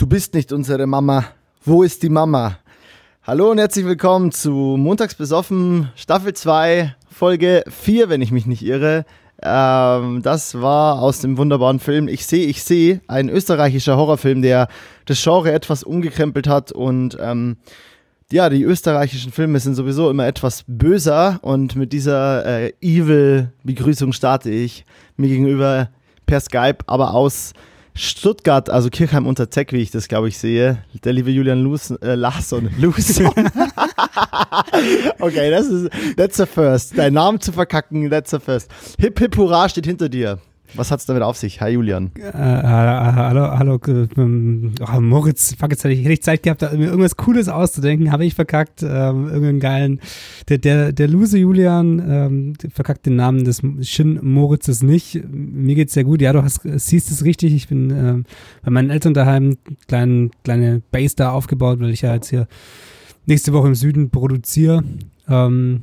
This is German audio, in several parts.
Du bist nicht unsere Mama. Wo ist die Mama? Hallo und herzlich willkommen zu Montags besoffen, Staffel 2, Folge 4, wenn ich mich nicht irre. Ähm, das war aus dem wunderbaren Film Ich sehe, ich sehe, ein österreichischer Horrorfilm, der das Genre etwas umgekrempelt hat und ähm, ja, die österreichischen Filme sind sowieso immer etwas böser und mit dieser äh, Evil-Begrüßung starte ich mir gegenüber per Skype, aber aus Stuttgart, also Kirchheim unter Zeck, wie ich das glaube ich sehe. Der liebe Julian Lus, äh, Larsson. Luson. okay, das ist, that's the first. Deinen Namen zu verkacken, that's the first. Hip Hip Hurra steht hinter dir. Was hat es damit auf sich? Hi Julian. Äh, hallo, hallo, ähm, oh, Moritz, fuck, jetzt hätte ich, hätte ich Zeit gehabt, da irgendwas Cooles auszudenken, habe ich verkackt, ähm, irgendeinen geilen, der, der, der Lose Julian ähm, verkackt den Namen des Shin Moritzes nicht. Mir geht's sehr gut, ja, du hast, siehst es richtig, ich bin ähm, bei meinen Eltern daheim, kleine, kleine Base da aufgebaut, weil ich ja jetzt hier nächste Woche im Süden produziere. Ähm,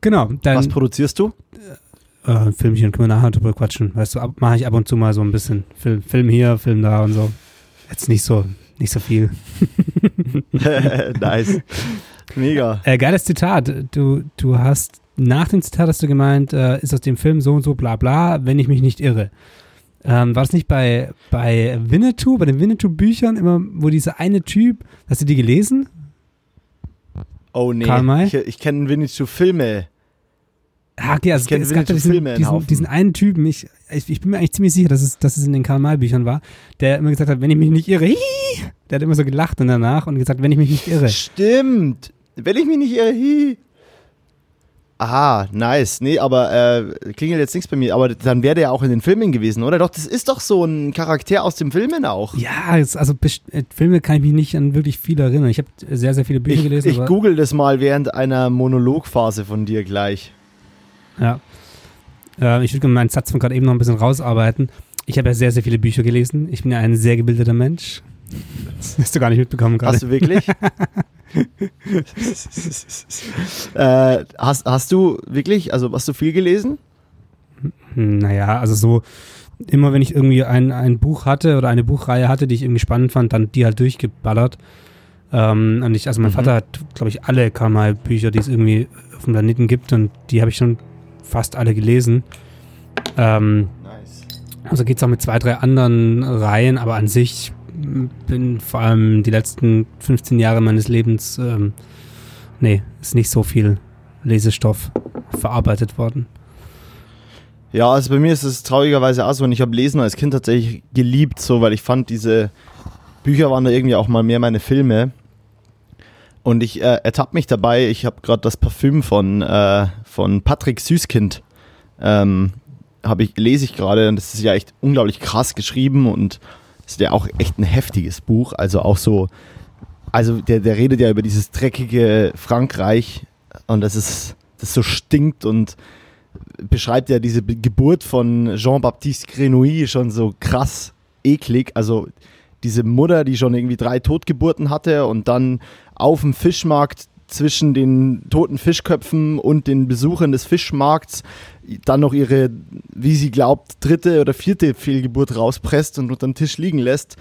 genau. Dann, Was produzierst du? Äh, Filmchen, können wir nachher drüber quatschen. Weißt du, mache ich ab und zu mal so ein bisschen Film, Film hier, Film da und so. Jetzt nicht so, nicht so viel. nice. Mega. Äh, geiles Zitat. Du, du hast, nach dem Zitat hast du gemeint, äh, ist aus dem Film so und so bla bla, wenn ich mich nicht irre. Ähm, war das nicht bei, bei Winnetou, bei den Winnetou-Büchern immer, wo dieser eine Typ, hast du die gelesen? Oh nee, Karl May? ich, ich kenne Winnetou-Filme. Ah, okay, also es, gab diesen, diesen, diesen, einen Typen, ich, ich, ich, bin mir eigentlich ziemlich sicher, dass es, dass es in den Karl-May-Büchern war, der immer gesagt hat, wenn ich mich nicht irre, hii, der hat immer so gelacht und danach und gesagt, wenn ich mich nicht irre. Stimmt, wenn ich mich nicht irre, hii. Aha, nice. Nee, aber äh, klingelt jetzt nichts bei mir. Aber dann wäre der ja auch in den Filmen gewesen, oder? Doch, das ist doch so ein Charakter aus den Filmen auch. Ja, jetzt, also äh, Filme kann ich mich nicht an wirklich viel erinnern. Ich habe sehr, sehr viele Bücher ich, gelesen. Ich google das mal während einer Monologphase von dir gleich. Ja. Äh, ich würde meinen Satz von gerade eben noch ein bisschen rausarbeiten. Ich habe ja sehr, sehr viele Bücher gelesen. Ich bin ja ein sehr gebildeter Mensch. Das hast du gar nicht mitbekommen gerade. Hast du wirklich? äh, hast, hast du wirklich, also hast du viel gelesen? Naja, also so immer wenn ich irgendwie ein, ein Buch hatte oder eine Buchreihe hatte, die ich irgendwie spannend fand, dann die halt durchgeballert. Ähm, und ich, also mein mhm. Vater hat, glaube ich, alle Kamal-Bücher, die es irgendwie auf dem Planeten gibt und die habe ich schon fast alle gelesen. Ähm, nice. Also geht es auch mit zwei, drei anderen Reihen, aber an sich bin vor allem die letzten 15 Jahre meines Lebens, ähm, nee, ist nicht so viel Lesestoff verarbeitet worden. Ja, also bei mir ist es traurigerweise auch so und ich habe Lesen als Kind tatsächlich geliebt, so, weil ich fand, diese Bücher waren da irgendwie auch mal mehr meine Filme. Und ich äh, ertappe mich dabei, ich habe gerade das Parfüm von, äh, von Patrick Süßkind, ähm, ich, lese ich gerade und das ist ja echt unglaublich krass geschrieben und ist ja auch echt ein heftiges Buch. Also auch so, also der, der redet ja über dieses dreckige Frankreich und das ist, das so stinkt und beschreibt ja diese Geburt von Jean-Baptiste Grenouille schon so krass eklig. Also diese Mutter, die schon irgendwie drei Totgeburten hatte und dann auf dem Fischmarkt zwischen den toten Fischköpfen und den Besuchern des Fischmarkts dann noch ihre, wie sie glaubt, dritte oder vierte Fehlgeburt rauspresst und unter den Tisch liegen lässt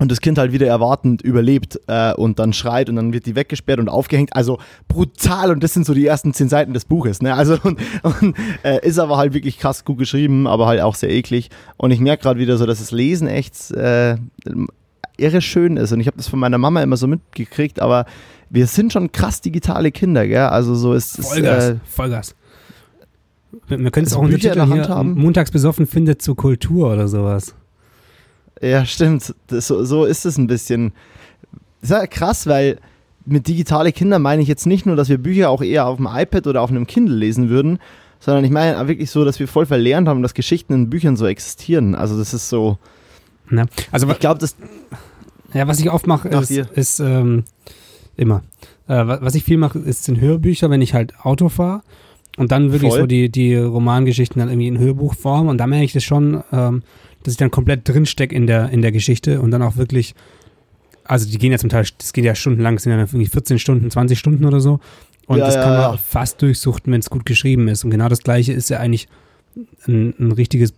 und das Kind halt wieder erwartend überlebt äh, und dann schreit und dann wird die weggesperrt und aufgehängt. Also brutal und das sind so die ersten zehn Seiten des Buches. Ne? Also und, und äh, ist aber halt wirklich krass gut geschrieben, aber halt auch sehr eklig. Und ich merke gerade wieder so, dass das Lesen echt äh, irre schön ist. Und ich habe das von meiner Mama immer so mitgekriegt, aber wir sind schon krass digitale Kinder, gell? Also so ist es. Vollgas, äh, Vollgas. Wir, wir können es also auch Bücher in der Hand haben. Montags besoffen findet zur Kultur oder sowas. Ja, stimmt. Das, so, so ist es ein bisschen. Das ist ja krass, weil mit digitale Kinder meine ich jetzt nicht nur, dass wir Bücher auch eher auf dem iPad oder auf einem Kindle lesen würden, sondern ich meine wirklich so, dass wir voll verlernt haben, dass Geschichten in Büchern so existieren. Also das ist so. Ja, also ich glaube, das. Ja, was ich oft mache, ist, ist ähm, immer. Äh, was ich viel mache, ist in Hörbücher, wenn ich halt Auto fahre. Und dann wirklich Voll. so die, die Romangeschichten dann irgendwie in Hörbuchform. Und da merke ich das schon, ähm, dass ich dann komplett drinstecke in der, in der Geschichte und dann auch wirklich, also die gehen ja zum Teil, das geht ja stundenlang, das sind ja irgendwie 14 Stunden, 20 Stunden oder so. Und ja, das ja, kann man ja. fast durchsuchten, wenn es gut geschrieben ist. Und genau das gleiche ist ja eigentlich ein, ein richtiges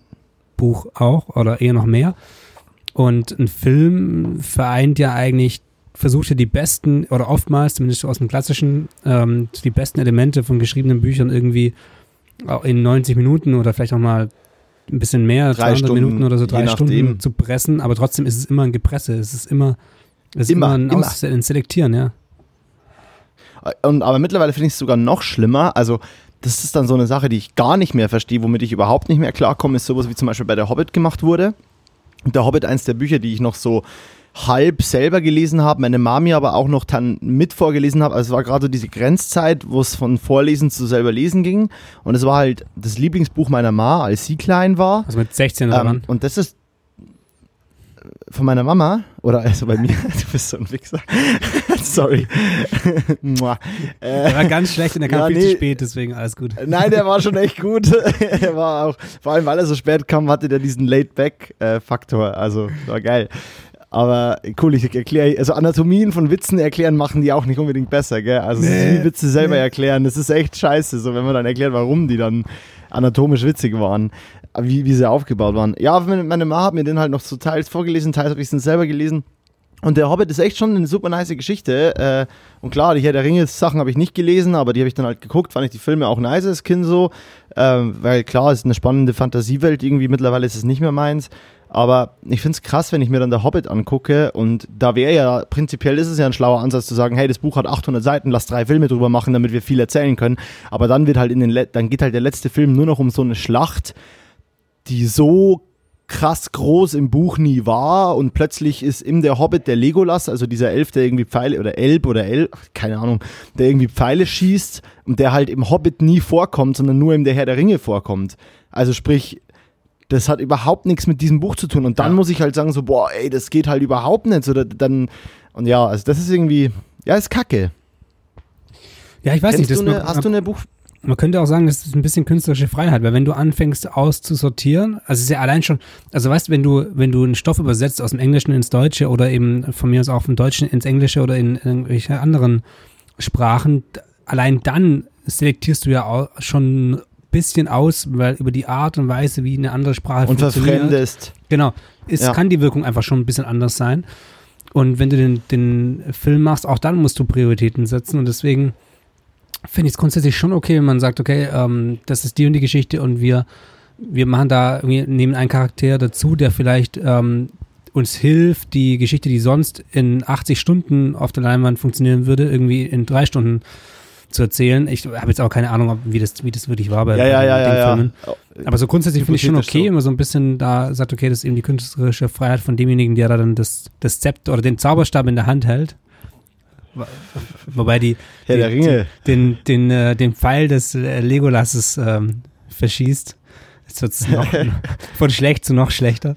Buch auch oder eher noch mehr. Und ein Film vereint ja eigentlich, versucht ja die besten, oder oftmals, zumindest aus dem klassischen, ähm, die besten Elemente von geschriebenen Büchern irgendwie in 90 Minuten oder vielleicht auch mal ein bisschen mehr, drei 200 Stunden, Minuten oder so, drei Stunden zu pressen, aber trotzdem ist es immer ein Gepresse, es ist immer, es ist Immer, immer ein, immer. Ein Selektieren, ja. Und, aber mittlerweile finde ich es sogar noch schlimmer. Also, das ist dann so eine Sache, die ich gar nicht mehr verstehe, womit ich überhaupt nicht mehr klarkomme, ist sowas wie zum Beispiel bei der Hobbit gemacht wurde. Und der Hobbit, eins der Bücher, die ich noch so halb selber gelesen habe, meine Mami aber auch noch dann mit vorgelesen habe. Also es war gerade so diese Grenzzeit, wo es von Vorlesen zu selber lesen ging. Und es war halt das Lieblingsbuch meiner Ma, als sie klein war. Also mit 16 oder Ähm, und das ist von meiner Mama oder also bei mir. Du bist so ein Wichser. Sorry. Der äh, war ganz schlecht und der kam Ja, viel nee. zu spät, deswegen alles gut. nein, der war schon echt gut. er war auch, vor allem weil er so spät kam, hatte der diesen Laid-Back-Faktor. Also war geil. Aber cool, ich erkläre, also Anatomien von Witzen erklären machen die auch nicht unbedingt besser, gell? Also Nee. wie Witze selber Nee. erklären, das ist echt scheiße, so wenn man dann erklärt, warum die dann anatomisch witzig waren, wie, wie sie aufgebaut waren. Ja, meine, meine Mama hat mir den halt noch so teils vorgelesen, teils habe ich es selber gelesen. Und der Hobbit ist echt schon eine super nice Geschichte. Äh, und klar, die Herr der Ringe Sachen habe ich nicht gelesen, aber die habe ich dann halt geguckt, fand ich die Filme auch nice als Kind so. Ähm, weil klar, es ist eine spannende Fantasiewelt irgendwie, mittlerweile ist es nicht mehr meins. Aber ich finde es krass, wenn ich mir dann der Hobbit angucke und da wäre ja, prinzipiell ist es ja ein schlauer Ansatz zu sagen, hey, das Buch hat 800 Seiten, lass drei Filme drüber machen, damit wir viel erzählen können. Aber dann wird halt in den, Le dann geht halt der letzte Film nur noch um so eine Schlacht, die so krass groß im Buch nie war und plötzlich ist in der Hobbit der Legolas, also dieser Elf, der irgendwie Pfeile oder Elb oder El, keine Ahnung, der irgendwie Pfeile schießt und der halt im Hobbit nie vorkommt, sondern nur im der Herr der Ringe vorkommt. Also sprich, das hat überhaupt nichts mit diesem Buch zu tun und dann Ja. muss ich halt sagen so, boah, ey, das geht halt überhaupt nicht, oder dann und ja, also das ist irgendwie ja, ist Kacke. Ja, ich weiß Kennst nicht, das du eine, hast du eine Buch man könnte auch sagen, das ist ein bisschen künstlerische Freiheit, weil wenn du anfängst auszusortieren, also es ist ja allein schon, also weißt du, wenn du, wenn du einen Stoff übersetzt aus dem Englischen ins Deutsche oder eben von mir aus auch vom Deutschen ins Englische oder in irgendwelche anderen Sprachen, allein dann selektierst du ja auch schon ein bisschen aus, weil über die Art und Weise, wie eine andere Sprache und funktioniert. verfremdest? Genau. Es Ja. kann die Wirkung einfach schon ein bisschen anders sein. Und wenn du den, den Film machst, auch dann musst du Prioritäten setzen. Und deswegen finde ich es grundsätzlich schon okay, wenn man sagt, okay, ähm, das ist die und die Geschichte und wir, wir machen da irgendwie, nehmen einen Charakter dazu, der vielleicht ähm, uns hilft, die Geschichte, die sonst in 80 Stunden auf der Leinwand funktionieren würde, irgendwie in drei Stunden zu erzählen. Ich habe jetzt auch keine Ahnung, wie, das, wie das wirklich war bei Ja, ja, bei ja, den ja, ja. Filmen. Aber so grundsätzlich finde ich schon okay, so. wenn man so ein bisschen da sagt, okay, das ist eben die künstlerische Freiheit von demjenigen, der da dann das, das Zepter oder den Zauberstab in der Hand hält. Wo- Wobei die, Herr die der Ringe. den, den, äh, den Pfeil des äh, Legolasses ähm, verschießt. Jetzt wird es noch von schlecht zu noch schlechter.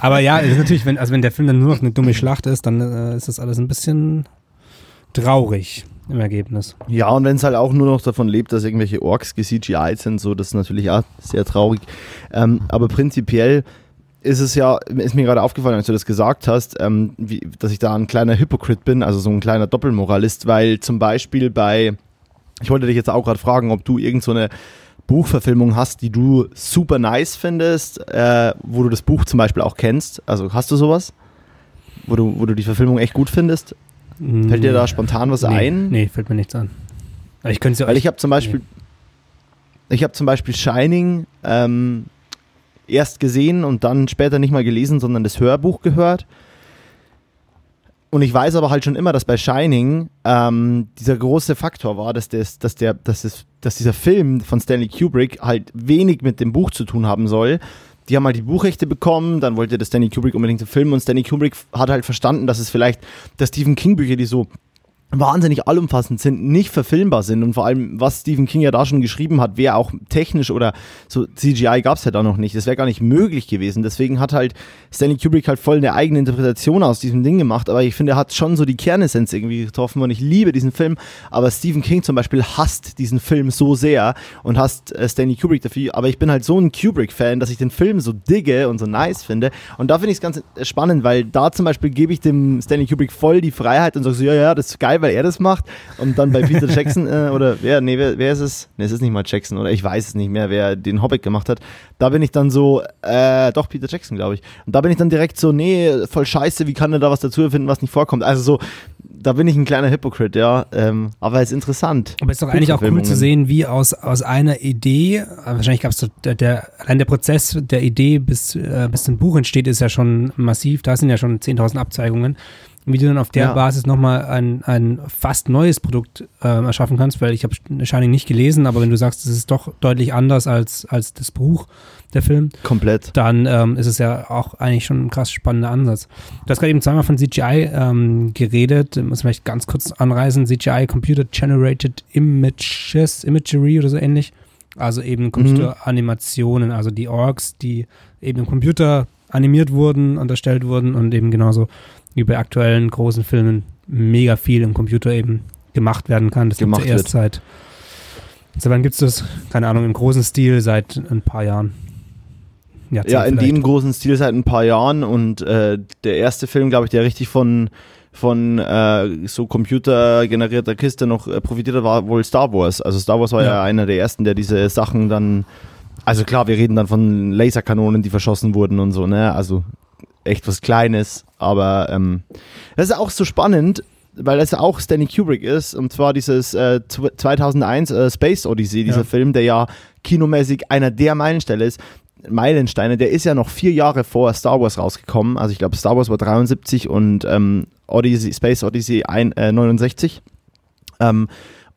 Aber ja, ist natürlich, wenn, also wenn der Film dann nur noch eine dumme Schlacht ist, dann äh, ist das alles ein bisschen traurig im Ergebnis. Ja, und wenn es halt auch nur noch davon lebt, dass irgendwelche Orks ge-CGI'd sind, so, das ist natürlich auch sehr traurig. Ähm, aber prinzipiell ist es ja, ist mir gerade aufgefallen, als du das gesagt hast, ähm, wie, dass ich da ein kleiner Hypocrite bin, also so ein kleiner Doppelmoralist, weil zum Beispiel bei, ich wollte dich jetzt auch gerade fragen, ob du irgend so eine Buchverfilmung hast, die du super nice findest, äh, wo du das Buch zum Beispiel auch kennst. Also hast du sowas? Wo du, wo du die Verfilmung echt gut findest? Fällt dir da spontan was nee, ein? Nee, fällt mir nichts an. Aber ich könnte ja Weil ich habe zum Beispiel, ich habe zum Beispiel Shining ähm, erst gesehen und dann später nicht mal gelesen, sondern das Hörbuch gehört. Und ich weiß aber halt schon immer, dass bei Shining ähm, dieser große Faktor war, dass, das, dass, der, dass, es, dass dieser Film von Stanley Kubrick halt wenig mit dem Buch zu tun haben soll. Die haben halt die Buchrechte bekommen, dann wollte der Stanley Kubrick unbedingt den Film und Stanley Kubrick hat halt verstanden, dass es vielleicht, dass Stephen King Bücher, die so wahnsinnig allumfassend sind, nicht verfilmbar sind und vor allem, was Stephen King ja da schon geschrieben hat, wäre auch technisch oder so CGI gab es ja da noch nicht, das wäre gar nicht möglich gewesen, deswegen hat halt Stanley Kubrick halt voll eine eigene Interpretation aus diesem Ding gemacht, aber ich finde, er hat schon so die Kernessenz irgendwie getroffen und ich liebe diesen Film, aber Stephen King zum Beispiel hasst diesen Film so sehr und hasst äh, Stanley Kubrick dafür, aber ich bin halt so ein Kubrick-Fan, dass ich den Film so digge und so nice finde. Und da finde ich es ganz äh, spannend, weil da zum Beispiel gebe ich dem Stanley Kubrick voll die Freiheit und sage so, ja, ja, das ist geil, weil er das macht. Und dann bei Peter Jackson, äh, oder wer, nee, wer, wer ist es? Nee, es ist nicht mal Jackson, oder ich weiß es nicht mehr, wer den Hobbit gemacht hat. Da bin ich dann so, äh, doch, Peter Jackson, glaube ich. Und da bin ich dann direkt so, nee, voll scheiße, wie kann er da was dazu erfinden, was nicht vorkommt? Also so, da bin ich ein kleiner Hypocrite, ja. Ähm, aber es ist interessant. Aber es ist doch eigentlich auch cool zu sehen, wie aus, aus einer Idee, äh, wahrscheinlich gab es so, der, der, allein der Prozess der Idee bis, äh, bis ein Buch entsteht, ist ja schon massiv. Da sind ja schon 10.000 Abzweigungen. Wie du dann auf der ja. Basis nochmal ein, ein fast neues Produkt äh, erschaffen kannst, weil ich habe Shining nicht gelesen, aber wenn du sagst, es ist doch deutlich anders als, als das Buch, der Film. Komplett. Dann ähm, ist es ja auch eigentlich schon ein krass spannender Ansatz. Du hast gerade eben zweimal von CGI ähm, geredet, muss vielleicht ganz kurz anreisen. CGI, Computer Generated Images, Imagery oder so ähnlich. Also eben mhm. Computeranimationen, also die Orks, die eben im Computer animiert wurden, unterstellt wurden und eben genauso wie bei aktuellen großen Filmen mega viel im Computer eben gemacht werden kann. Das gemacht erst seit, seit wann gibt es das? Keine Ahnung, im großen Stil seit ein paar Jahren. Jahrzehnt ja, in vielleicht. dem großen Stil seit ein paar Jahren und äh, der erste Film, glaube ich, der richtig von von äh, so computergenerierter Kiste noch äh, profitiert hat, war wohl Star Wars. Also Star Wars war ja. ja einer der ersten, der diese Sachen dann also klar, wir reden dann von Laserkanonen, die verschossen wurden und so, ne? Also echt was Kleines, aber ähm, das ist auch so spannend, weil es auch Stanley Kubrick ist, und zwar dieses äh, 2001 äh, Space Odyssey, dieser ja. Film, der ja kinomäßig einer der Meilensteine ist. Meilensteine, der ist ja noch vier Jahre vor Star Wars rausgekommen. Also ich glaube, Star Wars war 73 und ähm, Odyssey, Space Odyssey ein, äh, 69. Ähm,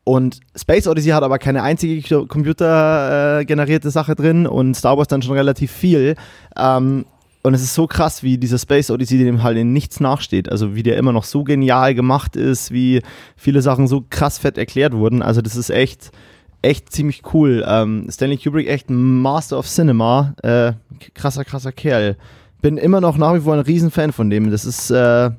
und Space Odyssey hat aber keine einzige computergenerierte äh, Sache drin und Star Wars dann schon relativ viel. Ähm, und es ist so krass, wie dieser Space Odyssey dem halt in nichts nachsteht. Also wie der immer noch so genial gemacht ist, wie viele Sachen so krass fett erklärt wurden. Also das ist echt, echt ziemlich cool. Ähm, Stanley Kubrick echt Master of Cinema. Äh, krasser, krasser Kerl. Bin immer noch nach wie vor ein Riesenfan von dem. Das ist äh,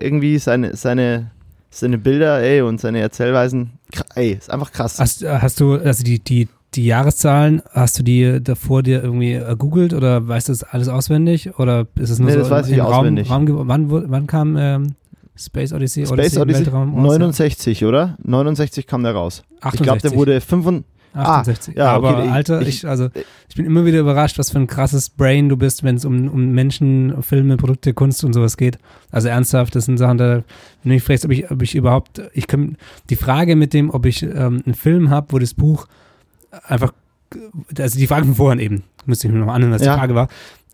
irgendwie seine, seine, seine Bilder, ey, und seine Erzählweisen, ey, ist einfach krass. Hast, hast du, also die, die, die Jahreszahlen, hast du die davor dir irgendwie googelt oder weißt du das alles auswendig? Oder ist es nur nee, so das weiß ich Raum, auswendig. Raum, wann, wann kam ähm, Space Odyssey? Space Odyssey, Odyssey Weltraum 69, oder? 69 kam der raus. 68. Ich glaube, der wurde 65. 68. Ah, ja, aber okay, Alter, ich, ich, also, ich bin immer wieder überrascht, was für ein krasses Brain du bist, wenn es um, um Menschen, Filme, Produkte, Kunst und sowas geht. Also ernsthaft, das sind Sachen, da, wenn du mich fragst, ob ich, ob ich überhaupt, ich kann, die Frage mit dem, ob ich ähm, einen Film habe, wo das Buch einfach, also die Frage von vorhin eben, müsste ich mir noch anhören, was ja. die Frage war.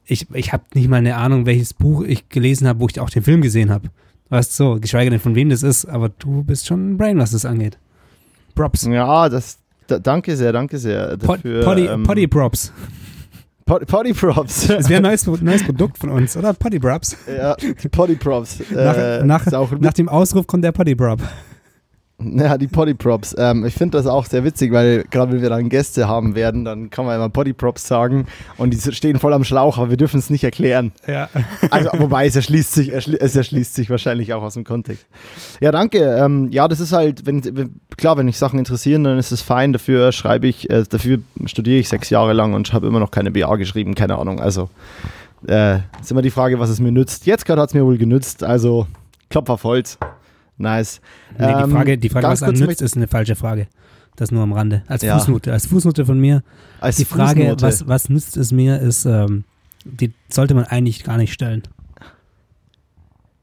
Ich, ich habe nicht mal eine Ahnung, welches Buch ich gelesen habe, wo ich auch den Film gesehen habe. Weißt du, so, geschweige denn von wem das ist, aber du bist schon ein Brain, was das angeht. Props. Ja, das, da, danke sehr, danke sehr. Dafür, Potty, ähm, Potty Props. Potty Props. Das wäre ein neues, neues Produkt von uns, oder? Potty Props. Ja, Potty Props. Nach, äh, nach, nach dem Ausruf kommt der Potty Prop. Ja, die Poddyprops. Ähm, ich finde das auch sehr witzig, weil gerade wenn wir dann Gäste haben werden, dann kann man immer Poddyprops sagen und die stehen voll am Schlauch, aber wir dürfen es nicht erklären. Ja. Also, wobei es erschließt sich, es erschließt sich wahrscheinlich auch aus dem Kontext. Ja, danke. Ähm, ja, das ist halt, wenn, klar, wenn mich Sachen interessieren, dann ist es fein. Dafür schreibe ich, äh, dafür studiere ich sechs Jahre lang und habe immer noch keine BA geschrieben, keine Ahnung. Also, äh, ist immer die Frage, was es mir nützt. Jetzt gerade hat es mir wohl genützt, also Klopfer auf Holz. Nice. Nee, die ähm, Frage, die Frage was einem nützt, ist eine falsche Frage. Das nur am Rande. Als ja. Fußnote. Als Fußnote von mir. Als die Frage, was, was nützt es mir, ist, ähm, die sollte man eigentlich gar nicht stellen.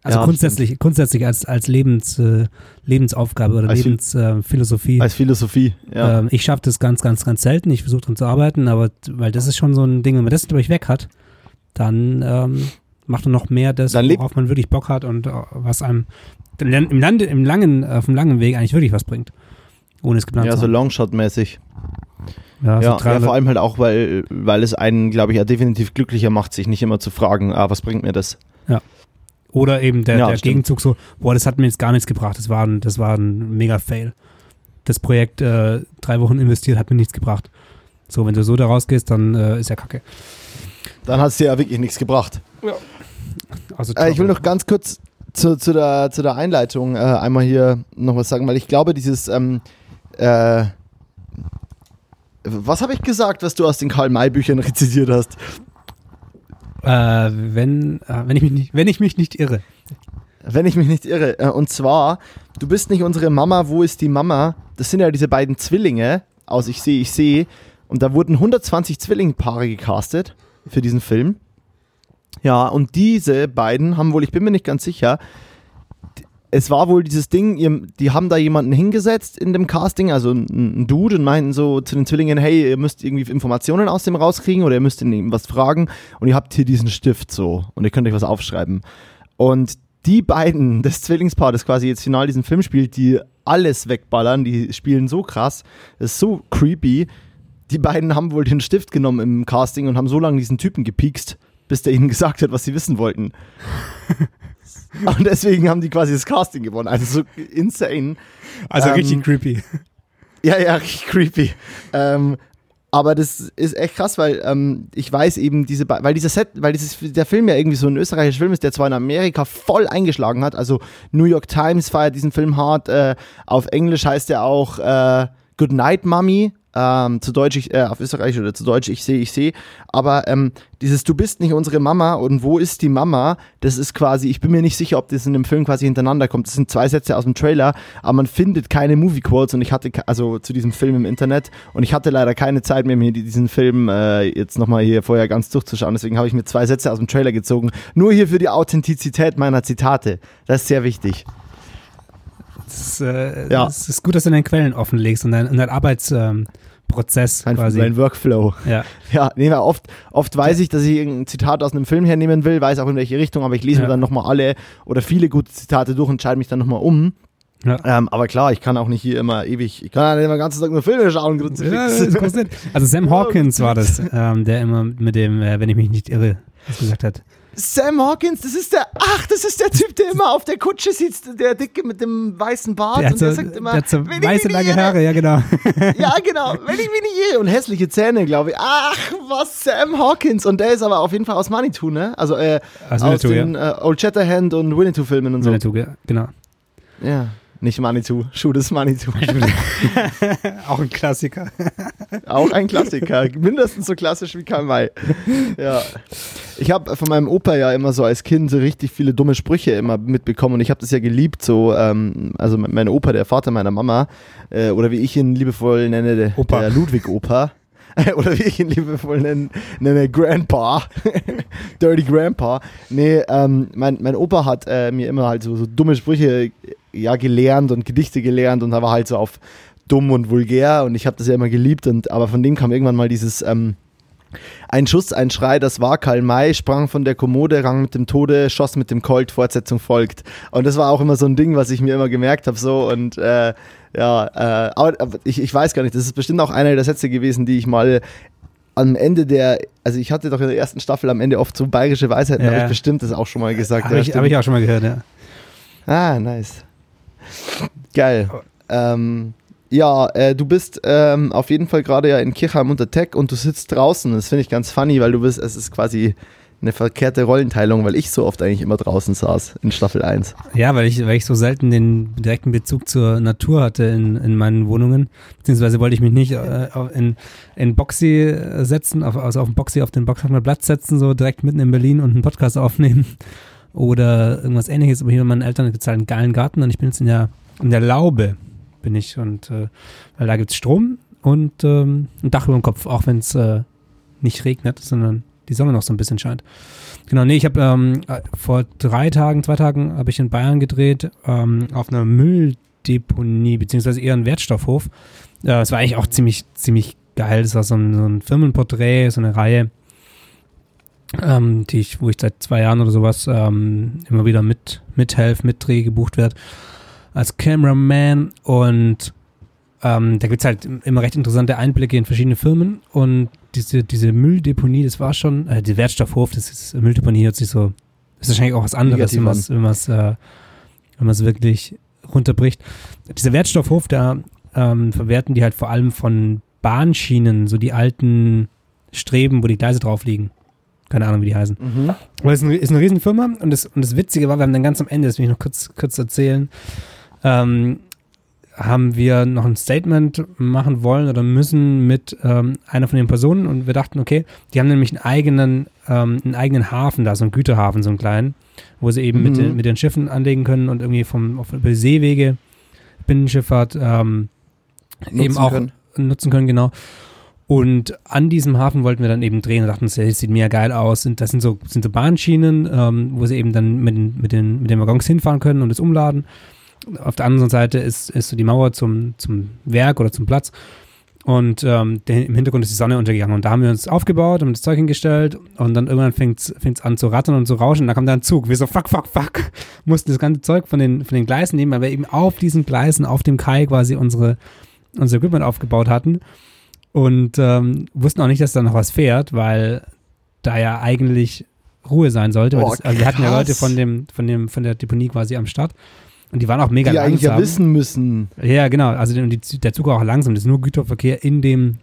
Also ja, grundsätzlich, grundsätzlich als, als Lebens, äh, Lebensaufgabe oder Lebensphilosophie. Äh, als Philosophie, ja. Ähm, ich schaffe das ganz, ganz, ganz selten. Ich versuche daran zu arbeiten, aber weil das ist schon so ein Ding, wenn man das durch weg hat, dann ähm, macht man noch mehr das, worauf man wirklich Bock hat und uh, was einem im, Lande, im langen, auf dem langen Weg eigentlich wirklich was bringt. Ohne es geplant Ja, so Longshot-mäßig. Ja, ja, so ja, vor allem halt auch, weil, weil es einen, glaube ich, ja definitiv glücklicher macht, sich nicht immer zu fragen, ah, was bringt mir das? Ja. Oder eben der, ja, der Gegenzug so, boah, das hat mir jetzt gar nichts gebracht, das war ein, das war ein mega Fail. Das Projekt äh, drei Wochen investiert, hat mir nichts gebracht. So, wenn du so da rausgehst, dann äh, ist ja kacke. Dann hat es dir ja wirklich nichts gebracht. Ja. Also, äh, ich will noch ganz kurz zu, zu, der, zu der Einleitung äh, einmal hier noch was sagen, weil ich glaube, dieses ähm, äh, was habe ich gesagt, was du aus den Karl-May-Büchern rezitiert hast? Äh, wenn, äh, wenn, ich mich nicht, wenn ich mich nicht irre. wenn ich mich nicht irre. Äh, Und zwar, du bist nicht unsere Mama, wo ist die Mama? Das sind ja diese beiden Zwillinge aus Ich sehe, ich sehe. Und da wurden 120 Zwillingpaare gecastet für diesen Film. Ja, und diese beiden haben wohl, ich bin mir nicht ganz sicher, es war wohl dieses Ding, die haben da jemanden hingesetzt in dem Casting, also ein, ein Dude, und meinten so zu den Zwillingen, hey, ihr müsst irgendwie Informationen aus dem rauskriegen oder ihr müsst ihn was fragen und ihr habt hier diesen Stift so und ihr könnt euch was aufschreiben. Und die beiden, das Zwillingspaar, das quasi jetzt final diesen Film spielt, die alles wegballern, die spielen so krass, das ist so creepy. Die beiden haben wohl den Stift genommen im Casting und haben so lange diesen Typen gepiekst, bis der ihnen gesagt hat, was sie wissen wollten. Und deswegen haben die quasi das Casting gewonnen. Also so insane. Also Ähm, richtig creepy. Ja, ja, richtig creepy. Ähm, aber das ist echt krass, weil ähm, ich weiß eben diese, weil dieser Set, weil dieses, der Film ja irgendwie so ein österreichischer Film ist, der zwar in Amerika voll eingeschlagen hat, also New York Times feiert diesen Film hart, äh, auf Englisch heißt er auch äh, Good Night Mommy, ähm, zu Deutsch, ich, äh, auf Österreich oder zu Deutsch, ich sehe, ich sehe, aber ähm, dieses Du bist nicht unsere Mama und wo ist die Mama, das ist quasi, ich bin mir nicht sicher, ob das in dem Film quasi hintereinander kommt, das sind zwei Sätze aus dem Trailer, aber man findet keine Movie Quotes und ich hatte, also zu diesem Film im Internet und ich hatte leider keine Zeit mehr, mir diesen Film äh, jetzt nochmal hier vorher ganz durchzuschauen, deswegen habe ich mir zwei Sätze aus dem Trailer gezogen, nur hier für die Authentizität meiner Zitate, das ist sehr wichtig. Es, äh, Ja. es ist gut, dass du deine Quellen offenlegst und dein, und dein Arbeitsprozess ähm, quasi. mein Workflow. ja. Ja, nee, oft, oft weiß ich, dass ich irgendein Zitat aus einem Film hernehmen will, weiß auch in welche Richtung, aber ich lese Ja. mir dann nochmal alle oder viele gute Zitate durch und entscheide mich dann nochmal um. Ja. Ähm, aber klar, ich kann auch nicht hier immer ewig, ich kann ja nicht immer den ganzen Tag nur Filme schauen, Ja, das. Also Sam Hawkins war das, ähm, der immer mit dem, äh, wenn ich mich nicht irre, was gesagt hat. Sam Hawkins, das ist der, ach, das ist der Typ, der immer auf der Kutsche sitzt, der Dicke mit dem weißen Bart Der hat und der sagt immer, der hat so weiße lange Haare, ja genau. Ja, genau. Wenn ich mich nicht irre. Und hässliche Zähne, glaube ich. Ach, was, Sam Hawkins. Und der ist aber auf jeden Fall aus Manitou, ne? Also, äh, Aus aus Winnetou, den äh, Old Shatterhand und Winnetou-Filmen und so. Winnetou, ja, genau. Ja. Nicht Manitou. Shoot ist Manitou. Auch ein Klassiker. Auch ein Klassiker. Mindestens so klassisch wie Karl May. Ja. Ich habe von meinem Opa ja immer so als Kind so richtig viele dumme Sprüche immer mitbekommen und ich habe das ja geliebt, so, ähm, also mein Opa, der Vater meiner Mama, äh, oder wie ich ihn liebevoll nenne, der, Opa. der Ludwig-Opa. Oder wie ich ihn liebevoll nenne, nenne Grandpa. Dirty Grandpa. Nee, ähm, mein, mein Opa hat äh, mir immer halt so, so dumme Sprüche ja, gelernt und Gedichte gelernt und da war halt so auf dumm und vulgär und ich habe das ja immer geliebt und aber von dem kam irgendwann mal dieses ähm, ein Schuss, ein Schrei, das war Karl May, sprang von der Kommode, rang mit dem Tode, schoss mit dem Colt, Fortsetzung folgt. Und das war auch immer so ein Ding, was ich mir immer gemerkt habe, so und äh, ja, äh, ich, ich weiß gar nicht, das ist bestimmt auch einer der Sätze gewesen, die ich mal am Ende der, also ich hatte doch in der ersten Staffel am Ende oft so bayerische Weisheiten, Ja. habe ich bestimmt das auch schon mal gesagt. Habe ich, hab ich auch schon mal gehört, ja. Ah, nice. Geil. Ähm, ja, äh, du bist ähm, auf jeden Fall gerade ja in Kirchheim unter Tech und du sitzt draußen. Das finde ich ganz funny, weil du bist, es ist quasi eine verkehrte Rollenteilung, weil ich so oft eigentlich immer draußen saß in Staffel 1. Ja, weil ich, weil ich so selten den direkten Bezug zur Natur hatte in, in meinen Wohnungen. Beziehungsweise wollte ich mich nicht äh, in, in Boxy äh, setzen, auf, also auf den Boxy, auf den Platz setzen, so direkt mitten in Berlin und einen Podcast aufnehmen. Oder irgendwas ähnliches. Aber hier bei meinen Eltern halt einen geilen Garten und ich bin jetzt in der, in der Laube, bin ich. Und äh, weil da gibt es Strom und ähm, ein Dach über dem Kopf, auch wenn es äh, nicht regnet, sondern die Sonne noch so ein bisschen scheint. Genau, nee, ich habe ähm, äh, vor drei Tagen, zwei Tagen habe ich in Bayern gedreht, ähm, auf einer Mülldeponie, beziehungsweise eher ein Wertstoffhof. Äh, Es war eigentlich auch ziemlich, ziemlich geil. Das war so ein, so ein Firmenporträt, so eine Reihe, ähm, die ich, wo ich seit zwei Jahren oder sowas ähm, immer wieder mit, mithelfe, mitdrehe, gebucht werde als Cameraman und ähm, da gibt es halt immer recht interessante Einblicke in verschiedene Firmen und diese, diese Mülldeponie, das war schon, äh, die Wertstoffhof, das ist Mülldeponie hört sich so, ist wahrscheinlich auch was anderes, Negativ wenn man es äh, wenn man's wirklich runterbricht. Dieser Wertstoffhof, da ähm, verwerten die halt vor allem von Bahnschienen, so die alten Streben, wo die Gleise drauf liegen. Keine Ahnung, wie die heißen. Aber es ist eine, ist eine Riesenfirma und das, und das Witzige war, wir haben dann ganz am Ende, das will ich noch kurz, kurz erzählen, ähm, haben wir noch ein Statement machen wollen oder müssen mit ähm, einer von den Personen und wir dachten, okay, die haben nämlich einen eigenen, ähm, einen eigenen Hafen da, so einen Güterhafen, so einen kleinen, wo sie eben mhm. mit, den, mit den Schiffen anlegen können und irgendwie vom auf, über Seewege, Binnenschifffahrt ähm, eben auch können. nutzen können, genau. Und an diesem Hafen wollten wir dann eben drehen und dachten, das sieht mega geil aus. Und das sind so, sind so Bahnschienen, ähm, wo sie eben dann mit den, mit, den, mit den Waggons hinfahren können und es umladen. Auf der anderen Seite ist, ist so die Mauer zum, zum Werk oder zum Platz. Und ähm, der, im Hintergrund ist die Sonne untergegangen. Und da haben wir uns aufgebaut und das Zeug hingestellt. Und dann irgendwann fängt es an zu rattern und zu rauschen. Und da kam dann ein Zug. Wir so, fuck, fuck, fuck. Mussten das ganze Zeug von den, von den Gleisen nehmen, weil wir eben auf diesen Gleisen, auf dem Kai quasi unsere, unser Equipment aufgebaut hatten. Und ähm, wussten auch nicht, dass da noch was fährt, weil da ja eigentlich Ruhe sein sollte. Oh, das, also wir hatten ja Leute von dem, von dem, von der Deponie quasi am Start. Und die waren auch mega die langsam. Die eigentlich ja wissen müssen. Ja, genau. Also die, der Zug war auch langsam. Das ist nur Güterverkehr in dem,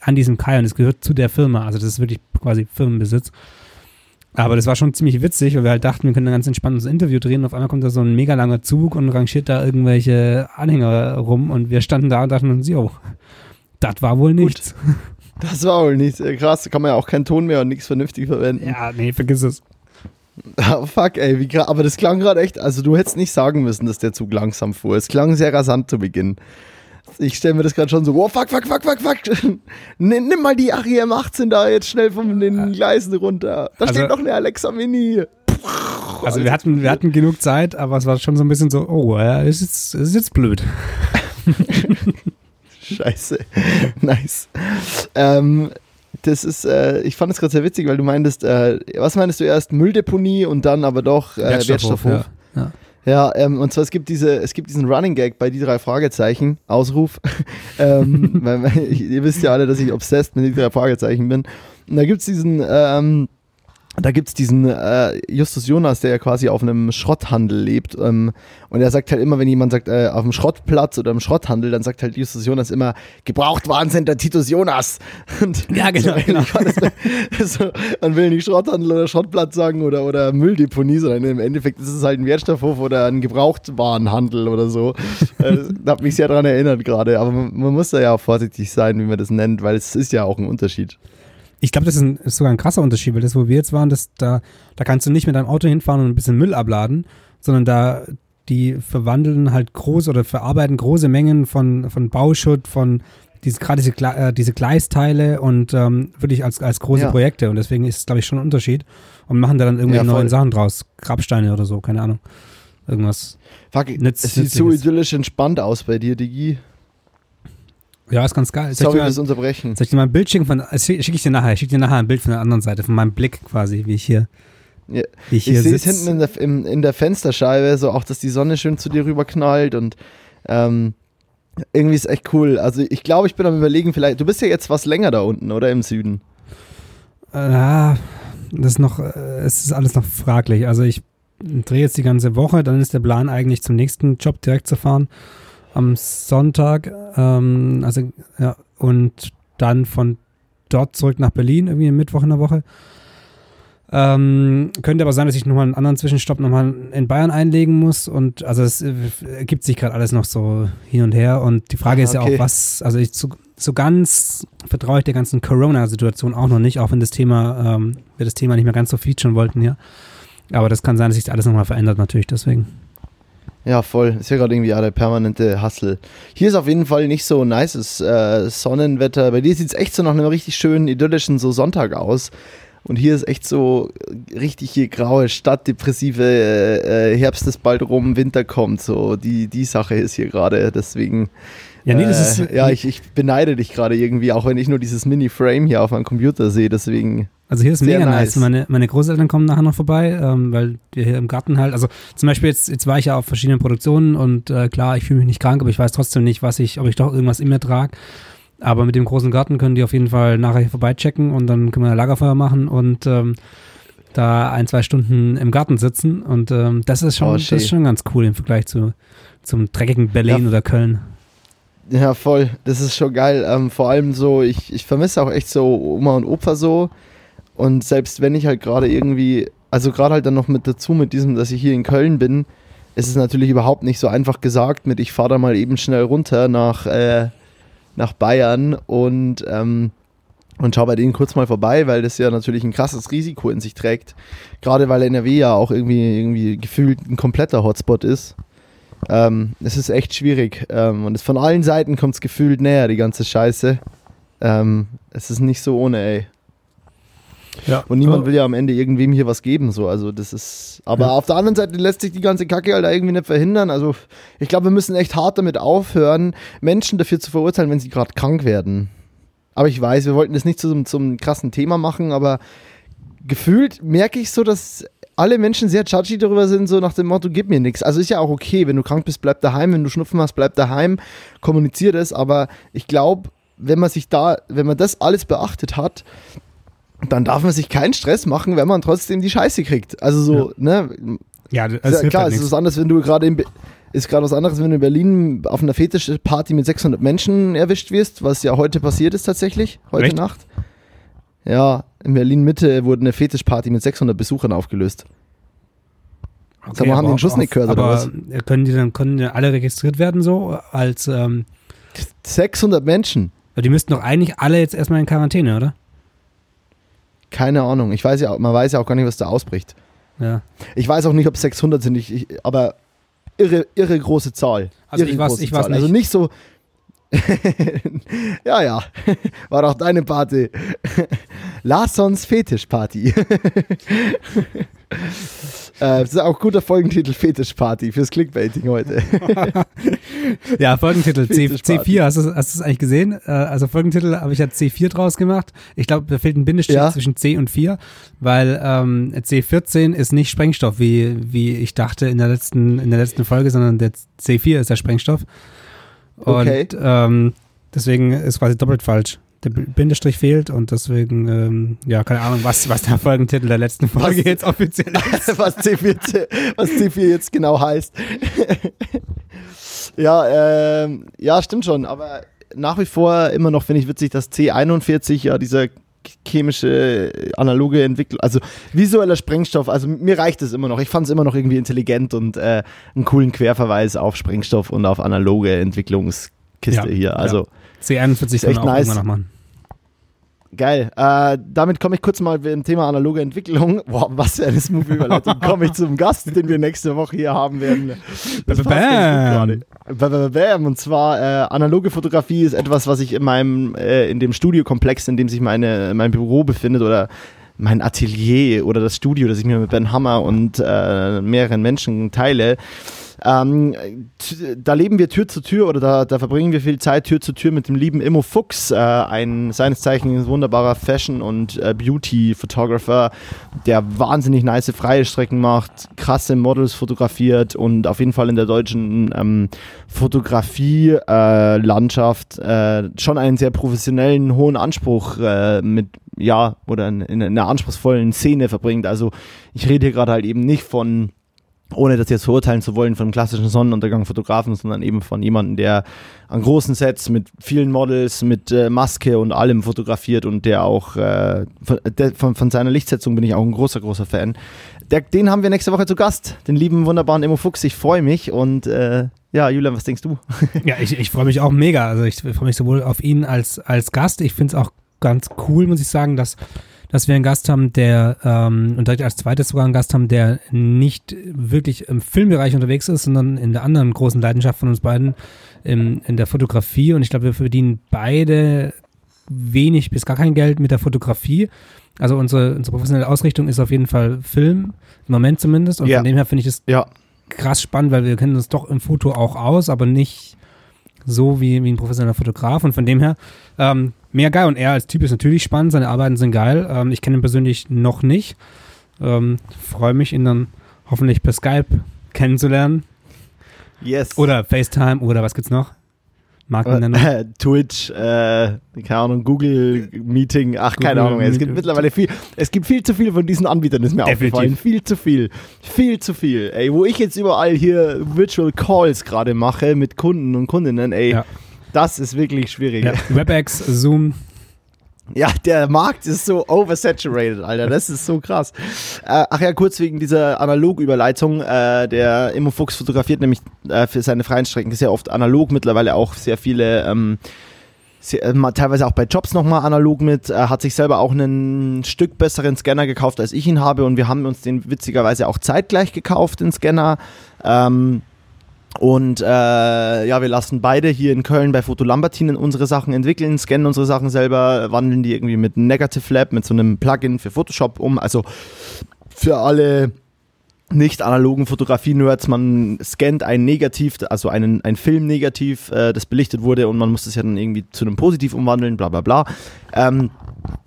an diesem Kai und es gehört zu der Firma. Also das ist wirklich quasi Firmenbesitz. Aber das war schon ziemlich witzig, weil wir halt dachten, wir können ein ganz entspanntes Interview drehen. Und auf einmal kommt da so ein mega langer Zug und rangiert da irgendwelche Anhänger rum. Und wir standen da und dachten uns, jo, das war wohl nichts. Gut. Das war wohl nichts. Krass, da kann man ja auch keinen Ton mehr und nichts vernünftig verwenden. Ja, nee, vergiss es. Oh, fuck, ey, wie, aber das klang gerade echt, also du hättest nicht sagen müssen, dass der Zug langsam fuhr. Es klang sehr rasant zu Beginn. Ich stelle mir das gerade schon so, oh, fuck, fuck, fuck, fuck, fuck. nimm, nimm mal die Ari M18 da jetzt schnell von den Gleisen runter. Da also, steht noch eine Alexa Mini. Also wir hatten, wir hatten genug Zeit, aber es war schon so ein bisschen so, oh, ja, ist jetzt, ist jetzt blöd. Scheiße. nice. Ähm, das ist, äh, ich fand es gerade sehr witzig, weil du meintest, äh, was meinst du erst Mülldeponie und dann aber doch äh, Wertstoffhof. Wertstoffhof. Ja, ja. ja ähm, und zwar es gibt diese, es gibt diesen Running Gag bei die drei Fragezeichen, Ausruf. ähm, weil, ihr wisst ja alle, dass ich obsessed mit die drei Fragezeichen bin. Und da gibt es diesen, ähm, da gibt es diesen äh, Justus Jonas, der ja quasi auf einem Schrotthandel lebt. Ähm, und er sagt halt immer, wenn jemand sagt, äh, auf dem Schrottplatz oder im Schrotthandel, dann sagt halt Justus Jonas immer, Gebrauchtwarencenter Titus Jonas. Und ja, genau. genau. so, man will nicht Schrotthandel oder Schrottplatz sagen oder, oder Mülldeponie, sondern im Endeffekt ist es halt ein Wertstoffhof oder ein Gebrauchtwarenhandel oder so. äh, da hat mich sehr daran erinnert gerade. Aber man, man muss da ja auch vorsichtig sein, wie man das nennt, weil es ist ja auch ein Unterschied. Ich glaube, das ist, ein, ist, sogar ein krasser Unterschied, weil das, wo wir jetzt waren, das, da, da kannst du nicht mit deinem Auto hinfahren und ein bisschen Müll abladen, sondern da, die verwandeln halt groß oder verarbeiten große Mengen von, von Bauschutt, von diese, gerade diese, äh, diese Gleisteile und ähm, wirklich als, als große ja. Projekte. Und deswegen ist es, glaube ich, schon ein Unterschied. Und machen da dann irgendwie ja, neue Sachen draus. Grabsteine oder so, keine Ahnung. Irgendwas. Fuck, es sieht so idyllisch entspannt aus bei dir, Digi. Ja, ist ganz geil. Sorry fürs Unterbrechen. Soll ich dir mal ein Bild schicken? Von, schicke schick ich dir nachher. Ich schicke dir nachher ein Bild von der anderen Seite, von meinem Blick quasi, wie ich hier, ja. wie ich, ich sehe es hinten in der, in, in der Fensterscheibe, so auch, dass die Sonne schön zu dir rüber knallt und ähm, irgendwie ist echt cool. Also ich glaube, ich bin am überlegen, vielleicht, du bist ja jetzt was länger da unten, oder im Süden? Ja, das ist noch, äh, es ist alles noch fraglich. Also ich drehe jetzt die ganze Woche, dann ist der Plan eigentlich zum nächsten Job direkt zu fahren am Sonntag. Ähm, also, ja, und dann von dort zurück nach Berlin, irgendwie am Mittwoch in der Woche. Ähm, könnte aber sein, dass ich nochmal einen anderen Zwischenstopp nochmal in Bayern einlegen muss. Und also es äh, ergibt sich gerade alles noch so hin und her. Und die Frage ah, ist ja auch, was, also ich so, so ganz vertraue ich der ganzen Corona-Situation auch noch nicht, auch wenn das Thema, ähm, wir das Thema nicht mehr ganz so featuren wollten hier. Aber das kann sein, dass sich alles nochmal verändert natürlich, deswegen. Ja, voll. Ist ja gerade irgendwie ja der permanente Hassel. Hier ist auf jeden Fall nicht so nices äh, Sonnenwetter. Bei dir sieht es echt so nach einem richtig schönen, idyllischen so Sonntag aus. Und hier ist echt so richtig hier graue Stadt, depressive äh, Herbst ist bald rum, Winter kommt. So die, die Sache ist hier gerade. Deswegen. Ja, nee, das ist. Äh, ja, ich, ich beneide dich gerade irgendwie, auch wenn ich nur dieses Mini-Frame hier auf meinem Computer sehe. Deswegen. Also hier ist mega nice. Meine, meine Großeltern kommen nachher noch vorbei, ähm, weil wir hier im Garten halt, also zum Beispiel jetzt, jetzt war ich ja auf verschiedenen Produktionen und äh, klar, ich fühle mich nicht krank, aber ich weiß trotzdem nicht, was ich, ob ich doch irgendwas in mir trage. Aber mit dem großen Garten können die auf jeden Fall nachher hier vorbeichecken und dann können wir ein Lagerfeuer machen und ähm, da ein, zwei Stunden im Garten sitzen. Und ähm, das ist schon, oh, das ist schon ganz cool im Vergleich zu zum dreckigen Berlin ja. oder Köln. Ja, voll. Das ist schon geil. Ähm, vor allem so, ich, ich vermisse auch echt so Oma und Opa so. Und selbst wenn ich halt gerade irgendwie, also gerade halt dann noch mit dazu mit diesem, dass ich hier in Köln bin, es ist natürlich überhaupt nicht so einfach gesagt mit, ich fahre da mal eben schnell runter nach, äh, nach Bayern und, ähm, und schau bei denen kurz mal vorbei, weil das ja natürlich ein krasses Risiko in sich trägt. Gerade weil NRW ja auch irgendwie, irgendwie gefühlt ein kompletter Hotspot ist. Ähm, es ist echt schwierig. Ähm, und es von allen Seiten kommt es gefühlt näher, die ganze Scheiße. Ähm, es ist nicht so ohne, ey. Ja. Und niemand will ja am Ende irgendwem hier was geben, so. Also, das ist. Aber Ja. auf der anderen Seite lässt sich die ganze Kacke halt irgendwie nicht verhindern. Also, ich glaube, wir müssen echt hart damit aufhören, Menschen dafür zu verurteilen, wenn sie gerade krank werden. Aber ich weiß, wir wollten das nicht zum, zum krassen Thema machen, aber gefühlt merke ich so, dass alle Menschen sehr judgy darüber sind, so nach dem Motto, gib mir nichts. Also ist ja auch okay, wenn du krank bist, bleib daheim, wenn du Schnupfen hast, bleib daheim, kommunizier das, aber ich glaube, wenn man sich da, wenn man das alles beachtet hat, dann darf man sich keinen Stress machen, wenn man trotzdem die Scheiße kriegt. Also so, ne? Ja, das Ist ja, hilft klar, halt es ist was anderes, wenn du gerade in ist gerade was anderes, wenn du in Berlin auf einer Fetischparty mit 600 Menschen erwischt wirst, was ja heute passiert ist tatsächlich, heute Echt? Nacht. Ja, in Berlin Mitte wurde eine Fetischparty mit 600 Besuchern aufgelöst. Sag mal, haben die den Schuss nicht gehört, oder aber was? können die dann können die alle registriert werden so als ähm, 600 Menschen? die müssten doch eigentlich alle jetzt erstmal in Quarantäne, oder? Keine Ahnung. Ich weiß ja, man weiß ja auch gar nicht, was da ausbricht. Ja. Ich weiß auch nicht, ob es 600 sind, ich, ich, aber irre, irre große Zahl. Also irre ich weiß- ich weiß Zahl. Also nicht. nicht so. ja, ja, war doch deine Party. Larsons Fetischparty. äh, das ist auch ein guter Folgentitel, Fetischparty fürs Clickbaiting heute. Ja, Folgentitel C, Fetischparty. C4, hast du hast du es eigentlich gesehen? Äh, Also Folgentitel habe ich ja C4 draus gemacht. Ich glaube, da fehlt ein Bindestrich Ja. zwischen C und 4, weil ähm, C14 ist nicht Sprengstoff, wie, wie ich dachte in der letzten, in der letzten Folge, sondern der C4 ist der Sprengstoff. Und Okay. ähm, deswegen ist quasi doppelt falsch. Der Bindestrich fehlt und deswegen, ähm, ja, keine Ahnung, was, was der Folgentitel der letzten Folge Was- jetzt offiziell ist. was, C4, was C4 jetzt genau heißt. ja, ähm, ja, stimmt schon, aber nach wie vor immer noch finde ich witzig, dass C41 ja dieser chemische analoge Entwicklung, also visueller Sprengstoff, also mir reicht es immer noch. Ich fand es immer noch irgendwie intelligent und äh, einen coolen Querverweis auf Sprengstoff und auf analoge Entwicklungskiste Ja, hier. Also C41 Ist kann echt man auch nice. immer noch machen. Geil. Äh, damit komme ich kurz mal beim Thema analoge Entwicklung. Boah, was für eine smooth Überleitung. komme ich zum Gast, den wir nächste Woche hier haben werden. Das passt ganz gut gerade. Ba- ba- Bam. Und zwar, äh, analoge Fotografie ist etwas, was ich in meinem, äh, in dem Studiokomplex, in dem sich meine, mein Büro befindet oder mein Atelier oder das Studio, das ich mir mit Ben Hammer und äh, mehreren Menschen teile, ähm, da leben wir Tür zu Tür oder da, da verbringen wir viel Zeit Tür zu Tür mit dem lieben Immo Fuchs, äh, ein seines Zeichens wunderbarer Fashion- und äh, Beauty-Photographer, der wahnsinnig nice freie Strecken macht, krasse Models fotografiert und auf jeden Fall in der deutschen ähm, Fotografie-Landschaft äh, schon einen sehr professionellen, hohen Anspruch äh, mit, ja, oder in, in einer anspruchsvollen Szene verbringt. Also ich rede hier gerade halt eben nicht von ohne das jetzt verurteilen zu wollen, von klassischen Sonnenuntergang-Fotografen, sondern eben von jemandem, der an großen Sets mit vielen Models, mit äh, Maske und allem fotografiert und der auch äh, von, der, von, von seiner Lichtsetzung bin ich auch ein großer, großer Fan. Der, den haben wir nächste Woche zu Gast, den lieben, wunderbaren Immo Fuchs. Ich freue mich und äh, ja, Julian, was denkst du? Ja, ich, ich freue mich auch mega. Also ich freue mich sowohl auf ihn als, als Gast. Ich finde es auch ganz cool, muss ich sagen, dass, dass wir einen Gast haben, der, ähm, und direkt als zweites sogar einen Gast haben, der nicht wirklich im Filmbereich unterwegs ist, sondern in der anderen großen Leidenschaft von uns beiden, im, in der Fotografie. Und ich glaube, wir verdienen beide wenig bis gar kein Geld mit der Fotografie. Also unsere, unsere professionelle Ausrichtung ist auf jeden Fall Film, im Moment zumindest. Und Ja. von dem her finde ich es Ja, krass spannend, weil wir kennen uns doch im Foto auch aus, aber nicht so wie, wie ein professioneller Fotograf. Und von dem her, ähm, mehr geil. Und er als Typ ist natürlich spannend, seine Arbeiten sind geil. Ähm, ich kenne ihn persönlich noch nicht. Ähm, Freue mich, ihn dann hoffentlich per Skype kennenzulernen. yes. Oder FaceTime oder was gibt's noch? Markennennung. Äh, Twitch, äh, keine Ahnung, Google Meeting, ach, keine Google Ahnung. Es gibt mittlerweile viel, es gibt viel zu viel von diesen Anbietern, ist mir Definitiv. aufgefallen. Viel zu viel. Viel zu viel. Ey, wo ich jetzt überall hier Virtual Calls gerade mache mit Kunden und Kundinnen, ey, Ja. das ist wirklich schwierig. Ja. WebEx, Zoom, Ja, der Markt ist so oversaturated, Alter. Das ist so krass. Äh, ach ja, kurz wegen dieser Analogüberleitung. Äh, der Immo Fuchs fotografiert nämlich äh, für seine freien Strecken sehr oft analog, mittlerweile auch sehr viele, ähm, sehr, äh, teilweise auch bei Jobs nochmal analog mit. Er hat sich selber auch einen Stück besseren Scanner gekauft, als ich ihn habe. Und wir haben uns den witzigerweise auch zeitgleich gekauft, den Scanner. Ähm, und äh, ja, wir lassen beide hier in Köln bei Foto Lambertinen unsere Sachen entwickeln, scannen unsere Sachen selber, wandeln die irgendwie mit Negative Lab, mit so einem Plugin für Photoshop um. Also für alle nicht analogen Fotografie-Nerds, man scannt ein Negativ, also einen, ein Film-Negativ, äh, das belichtet wurde und man muss das ja dann irgendwie zu einem Positiv umwandeln, bla bla bla. Ähm,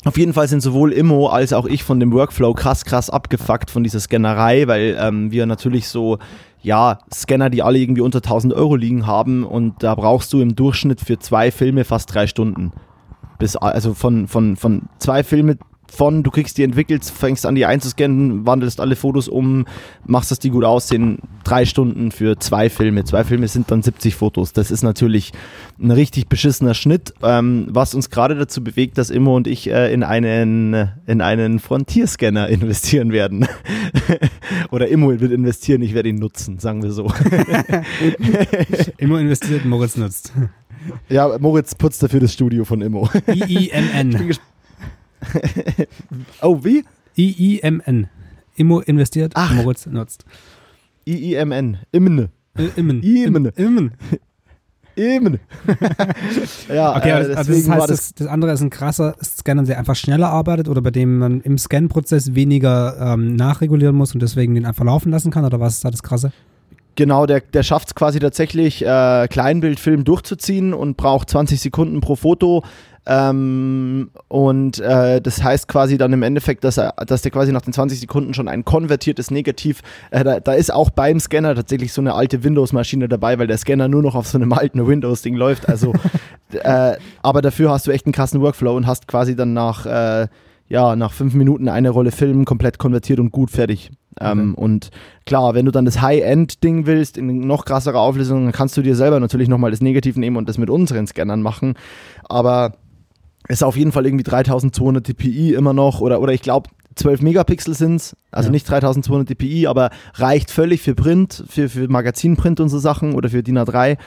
auf jeden Fall sind sowohl Immo als auch ich von dem Workflow krass, krass abgefuckt von dieser Scannerei, weil ähm, wir natürlich so ja, Scanner, die alle irgendwie unter 1000 Euro liegen haben und da brauchst du im Durchschnitt für zwei Filme fast drei Stunden. Bis, also von, von, von zwei Filme von, du kriegst die entwickelt, fängst an die einzuscannen, wandelst alle Fotos um, machst, dass die gut aussehen, drei Stunden für zwei Filme. Zwei Filme sind dann 70 Fotos. Das ist natürlich ein richtig beschissener Schnitt, ähm, was uns gerade dazu bewegt, dass Immo und ich äh, in einen, in einen Frontierscanner investieren werden. Oder Immo wird investieren, ich werde ihn nutzen, sagen wir so. Immo investiert, Moritz nutzt. Ja, Moritz putzt dafür das Studio von Immo. I-I-M-N. oh, wie? I-I-M-N. Immo investiert, Ach. Moritz nutzt. I-I-M-N. Immen. Immen. Immen. Immen. Immen. ja, okay, äh, also das heißt, das, das, andere ist ein krasser Scanner, der einfach schneller arbeitet oder bei dem man im Scan-Prozess weniger ähm, nachregulieren muss und deswegen den einfach laufen lassen kann? Oder was ist da das Krasse? Genau, der, der schafft es quasi tatsächlich, äh, Kleinbildfilm durchzuziehen und braucht 20 Sekunden pro Foto. Ähm, und äh, das heißt quasi dann im Endeffekt, dass, er, dass der quasi nach den 20 Sekunden schon ein konvertiertes Negativ, äh, da, da, ist auch beim Scanner tatsächlich so eine alte Windows-Maschine dabei, weil der Scanner nur noch auf so einem alten Windows-Ding läuft. Also, äh, aber dafür hast du echt einen krassen Workflow und hast quasi dann nach, äh, ja, nach fünf Minuten eine Rolle Film komplett konvertiert und gut fertig. Ähm, okay. Und klar, wenn du dann das High-End-Ding willst, in noch krasserer Auflösung, dann kannst du dir selber natürlich nochmal das Negativ nehmen und das mit unseren Scannern machen. Aber ist auf jeden Fall irgendwie 3200 dpi immer noch oder, oder ich glaube 12 Megapixel sind es, also ja. nicht 3200 dpi, aber reicht völlig für Print, für, für Magazinprint und so Sachen oder für DIN A3.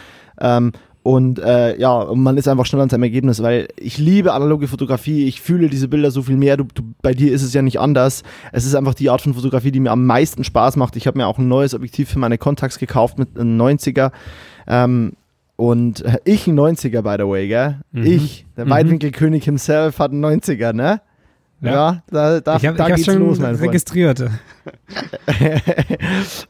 Ähm, und äh, ja, man ist einfach schnell an seinem Ergebnis, weil ich liebe analoge Fotografie, ich fühle diese Bilder so viel mehr. Du, du, bei dir ist es ja nicht anders. Es ist einfach die Art von Fotografie, die mir am meisten Spaß macht. Ich habe mir auch ein neues Objektiv für meine Contacts gekauft mit einem 90er. Ähm, und ich ein 90er, by the way, gell? Mhm. Ich, der mhm. Weitwinkelkönig himself, hat einen 90er, ne? Ja, ja da, da, ich hab, da ich geht's schon los, mein registriert.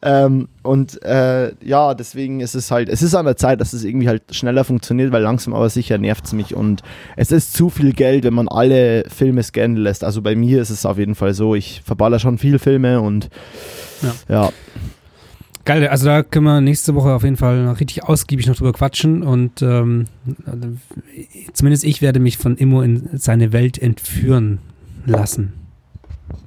ähm, und äh, ja, deswegen ist es halt, es ist an der Zeit, dass es irgendwie halt schneller funktioniert, weil langsam aber sicher nervt es mich und es ist zu viel Geld, wenn man alle Filme scannen lässt. Also bei mir ist es auf jeden Fall so, ich verballer schon viel Filme und ja. ja. Geil, also da können wir nächste Woche auf jeden Fall noch richtig ausgiebig noch drüber quatschen und ähm, zumindest ich werde mich von Immo in seine Welt entführen lassen.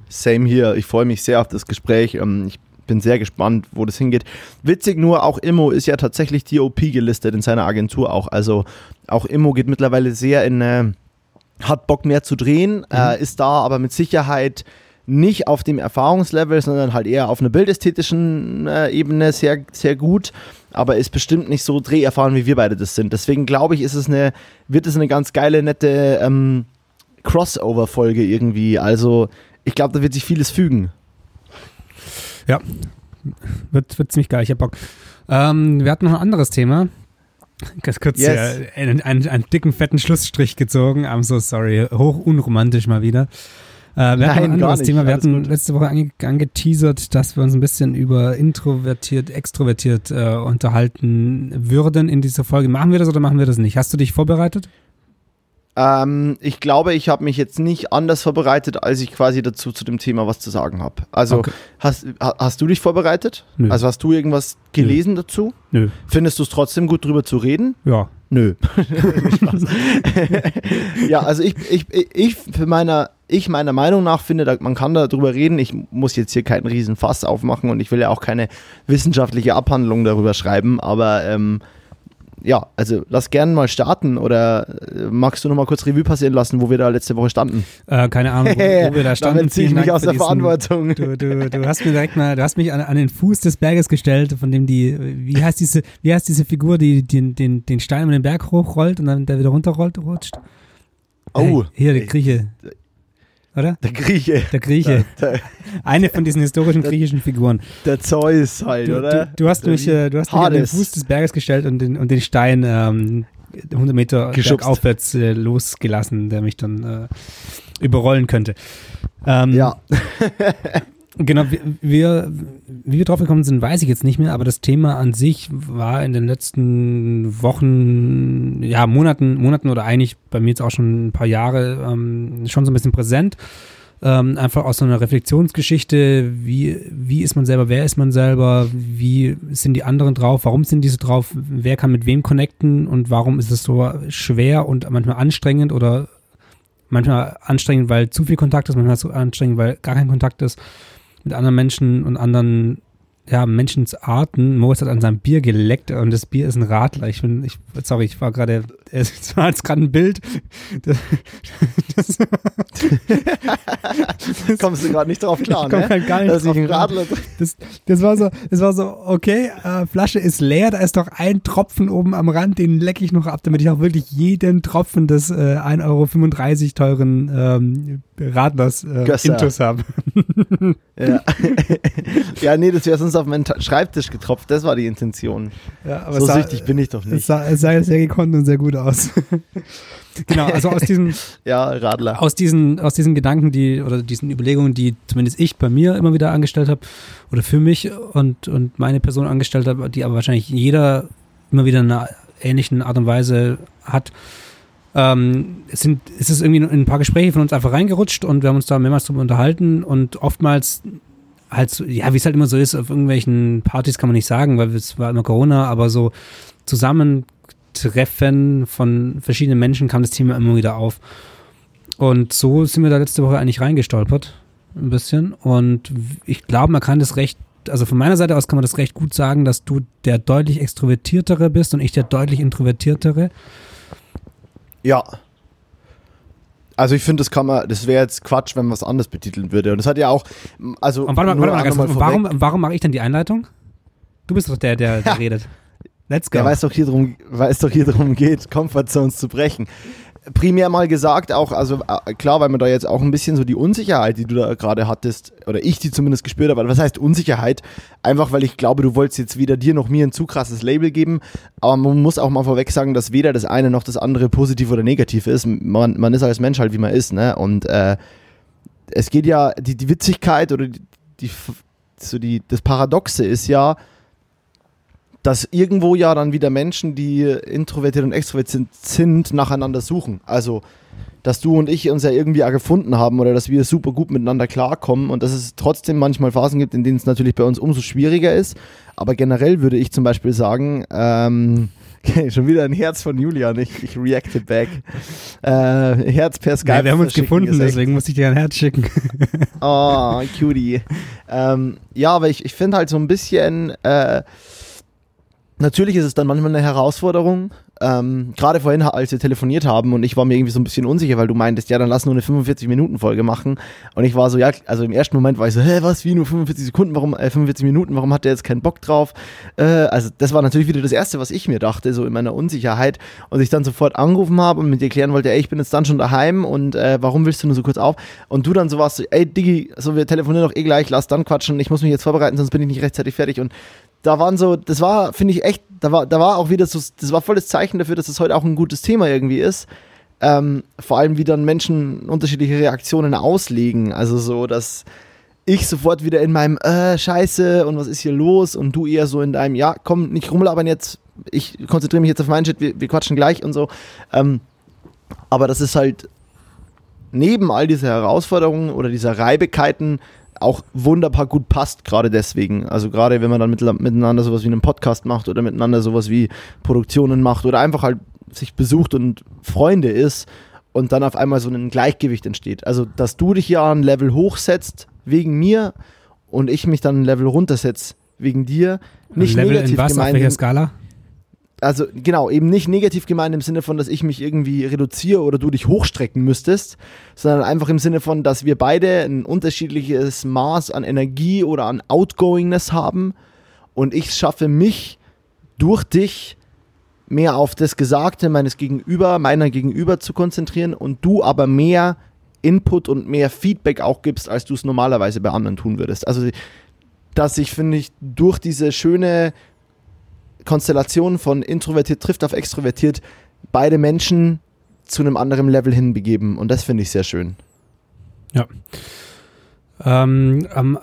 Same hier, ich freue mich sehr auf das Gespräch. Ähm, ich bin sehr gespannt, wo das hingeht. Witzig nur, auch Immo ist ja tatsächlich DOP gelistet in seiner Agentur auch. Also auch Immo geht mittlerweile sehr in, äh, hat Bock mehr zu drehen, mhm. äh, ist da aber mit Sicherheit nicht auf dem Erfahrungslevel, sondern halt eher auf einer bildästhetischen äh, Ebene sehr, sehr gut, aber ist bestimmt nicht so dreherfahren, wie wir beide das sind. Deswegen glaube ich, ist es eine, wird es eine ganz geile, nette ähm, Crossover-Folge irgendwie. Also ich glaube, da wird sich vieles fügen. Ja, wird, wird ziemlich geil, ich hab Bock. Ähm, wir hatten noch ein anderes Thema. Ganz kurz yes. äh, einen, einen, einen, dicken, fetten Schlussstrich gezogen. I'm so sorry. Hoch unromantisch mal wieder. Äh, wir hatten ein anderes Thema. Wir hatten letzte Woche ange angeteasert, dass wir uns ein bisschen über introvertiert, extrovertiert äh, unterhalten würden in dieser Folge. Machen wir das oder machen wir das nicht? Hast du dich vorbereitet? Ähm, ich glaube, ich habe mich jetzt nicht anders vorbereitet, als ich quasi dazu zu dem Thema was zu sagen habe. Also okay. hast, hast du dich vorbereitet? Nö. Also hast du irgendwas gelesen Nö. dazu? Nö. Findest du es trotzdem gut, drüber zu reden? Ja. Nö. ja, also ich, ich, ich für meiner, ich meiner Meinung nach finde, man kann darüber reden. Ich muss jetzt hier keinen riesen Fass aufmachen und ich will ja auch keine wissenschaftliche Abhandlung darüber schreiben, aber ähm, ja, also lass gerne mal starten oder äh, magst du noch mal kurz Revue passieren lassen, wo wir da letzte Woche standen? Äh, keine Ahnung, wo, wo wir da standen. Damit ziehe ich mich aus der diesen- Verantwortung. Du, du, du hast mir direkt mal, du hast mich an, an den Fuß des Berges gestellt, von dem die, wie heißt diese, wie heißt diese Figur, die den, den, den Stein über den Berg hochrollt und dann der wieder runterrollt, rutscht? Oh, Hey, hier, der Grieche. Oder? der Grieche. Der Grieche. Der, Eine von diesen historischen griechischen Figuren. der Zeus halt, Du, oder? du, du hast mich, äh, du hast mich an den. Fuß des Berges gestellt und den, und den Stein ähm, 100 Meter aufwärts äh, losgelassen, der mich dann äh, überrollen könnte. Ähm, Ja, Genau, wir, wie wir drauf gekommen sind, weiß ich jetzt nicht mehr, aber das Thema an sich war in den letzten Wochen, ja, Monaten, Monaten oder eigentlich bei mir jetzt auch schon ein paar Jahre ähm, schon so ein bisschen präsent. Ähm, einfach aus so einer Reflexionsgeschichte, wie, wie ist man selber, wer ist man selber, wie sind die anderen drauf, warum sind diese drauf, wer kann mit wem connecten und warum ist es so schwer und manchmal anstrengend oder manchmal anstrengend, weil zu viel Kontakt ist, manchmal so anstrengend, weil gar kein Kontakt ist mit anderen Menschen und anderen ja, Menschensarten. Moritz hat an seinem Bier geleckt und das Bier ist ein Radler. Ich bin, ich, sorry, ich war gerade, es war jetzt gerade ein Bild. Das, das, kommst du gerade nicht drauf klar, ich ne? halt gar nicht ich drauf klar. Das, das war so, das war so, okay, äh, Flasche ist leer, da ist doch ein Tropfen oben am Rand, den lecke ich noch ab, damit ich auch wirklich jeden Tropfen des äh, 1,35 Euro teuren ähm, Radlers äh, Gösser. Intus habe. Ja. ja, nee, das wäre sonst auf meinen Schreibtisch getropft. Das war die Intention. Ja, so es sah, süchtig bin ich doch es nicht. sah, es sah sehr gekonnt und sehr gut aus. genau, also aus diesen, Ja, Radler. aus diesen, aus diesen Gedanken, die oder diesen Überlegungen, die zumindest ich bei mir immer wieder angestellt habe oder für mich und, und meine Person angestellt habe, die aber wahrscheinlich jeder immer wieder in einer ähnlichen Art und Weise hat. Ähm, es sind, es ist irgendwie in ein paar Gespräche von uns einfach reingerutscht und wir haben uns da mehrmals drüber unterhalten und oftmals halt so, ja, wie es halt immer so ist, auf irgendwelchen Partys kann man nicht sagen, weil es war immer Corona, aber so Zusammentreffen von verschiedenen Menschen kam das Thema immer wieder auf. Und so sind wir da letzte Woche eigentlich reingestolpert, ein bisschen. Und ich glaube, man kann das recht, also von meiner Seite aus kann man das recht gut sagen, dass du der deutlich extrovertiertere bist und ich der deutlich introvertiertere. Ja. Also ich finde, das kann man, das wäre jetzt Quatsch, wenn man was anderes betiteln würde. Und das hat ja auch, also Und warte mal, warte mal, kurz, vorweg, warum, warum mache ich denn die Einleitung? Du bist doch der, der, der redet. Let's go. Der weiß doch hier drum, weiß doch hier drum geht, Comfort Zones zu brechen. Primär mal gesagt, auch, also äh, klar, weil man da jetzt auch ein bisschen so die Unsicherheit, die du da gerade hattest, oder ich die zumindest gespürt habe, aber was heißt Unsicherheit? Einfach, weil ich glaube, du wolltest jetzt weder dir noch mir ein zu krasses Label geben, aber man muss auch mal vorweg sagen, dass weder das eine noch das andere positiv oder negativ ist. Man, man ist als Mensch halt, wie man ist, ne? Und äh, es geht ja, die, die Witzigkeit oder die, die, so die, das Paradoxe ist ja, dass irgendwo ja dann wieder Menschen, die introvertiert und extrovertiert sind, nacheinander suchen. Also, dass du und ich uns ja irgendwie auch gefunden haben oder dass wir super gut miteinander klarkommen und dass es trotzdem manchmal Phasen gibt, in denen es natürlich bei uns umso schwieriger ist. Aber generell würde ich zum Beispiel sagen, ähm, schon wieder ein Herz von Julian, ich, ich reacte back. Äh, Herz per Skype. ja, wir haben uns gefunden, deswegen musste ich dir ein Herz schicken. Oh, cutie. ähm, ja, aber ich, ich finde halt so ein bisschen, äh, natürlich ist es dann manchmal eine Herausforderung. Ähm, Gerade vorhin, als wir telefoniert haben und ich war mir irgendwie so ein bisschen unsicher, weil du meintest, ja, dann lass nur eine 45-Minuten-Folge machen. Und ich war so, ja, also im ersten Moment war ich so, hä, was, wie nur 45 Sekunden, warum, äh, 45 Minuten, warum hat der jetzt keinen Bock drauf? Äh, also das war natürlich wieder das Erste, was ich mir dachte, so in meiner Unsicherheit. Und ich dann sofort angerufen habe und mit dir klären wollte, ey, ich bin jetzt dann schon daheim und äh, warum willst du nur so kurz auf? Und du dann so warst, so, ey, Diggi, so wir telefonieren doch eh gleich, lass dann quatschen, ich muss mich jetzt vorbereiten, sonst bin ich nicht rechtzeitig fertig. Und da waren so, das war, finde ich echt, da war, da war auch wieder so, das war volles Zeichen dafür, dass es heute auch ein gutes Thema irgendwie ist. Ähm, vor allem, wie dann Menschen unterschiedliche Reaktionen auslegen. Also so, dass ich sofort wieder in meinem äh, Scheiße und was ist hier los und du eher so in deinem, ja, komm, nicht rumlabern jetzt, ich konzentriere mich jetzt auf meinen Shit, wir, wir quatschen gleich und so. Ähm, aber das ist halt neben all dieser Herausforderungen oder dieser Reibigkeiten auch wunderbar gut passt, gerade deswegen. Also gerade wenn man dann mit, miteinander sowas wie einen Podcast macht oder miteinander sowas wie Produktionen macht oder einfach halt sich besucht und Freunde ist und dann auf einmal so ein Gleichgewicht entsteht. Also dass du dich ja ein Level hochsetzt wegen mir und ich mich dann ein Level runtersetze wegen dir. Nicht Level negativ in was, auf gemeint. welcher Skala? Also genau, eben nicht negativ gemeint im Sinne von, dass ich mich irgendwie reduziere oder du dich hochstrecken müsstest, sondern einfach im Sinne von, dass wir beide ein unterschiedliches Maß an Energie oder an Outgoingness haben und ich schaffe mich durch dich mehr auf das Gesagte meines Gegenüber, meiner Gegenüber zu konzentrieren und du aber mehr Input und mehr Feedback auch gibst, als du es normalerweise bei anderen tun würdest. Also, dass ich, finde ich, durch diese schöne Konstellation von introvertiert trifft auf extrovertiert beide Menschen zu einem anderen Level hinbegeben. Und das finde ich sehr schön. Ja. Ähm, am,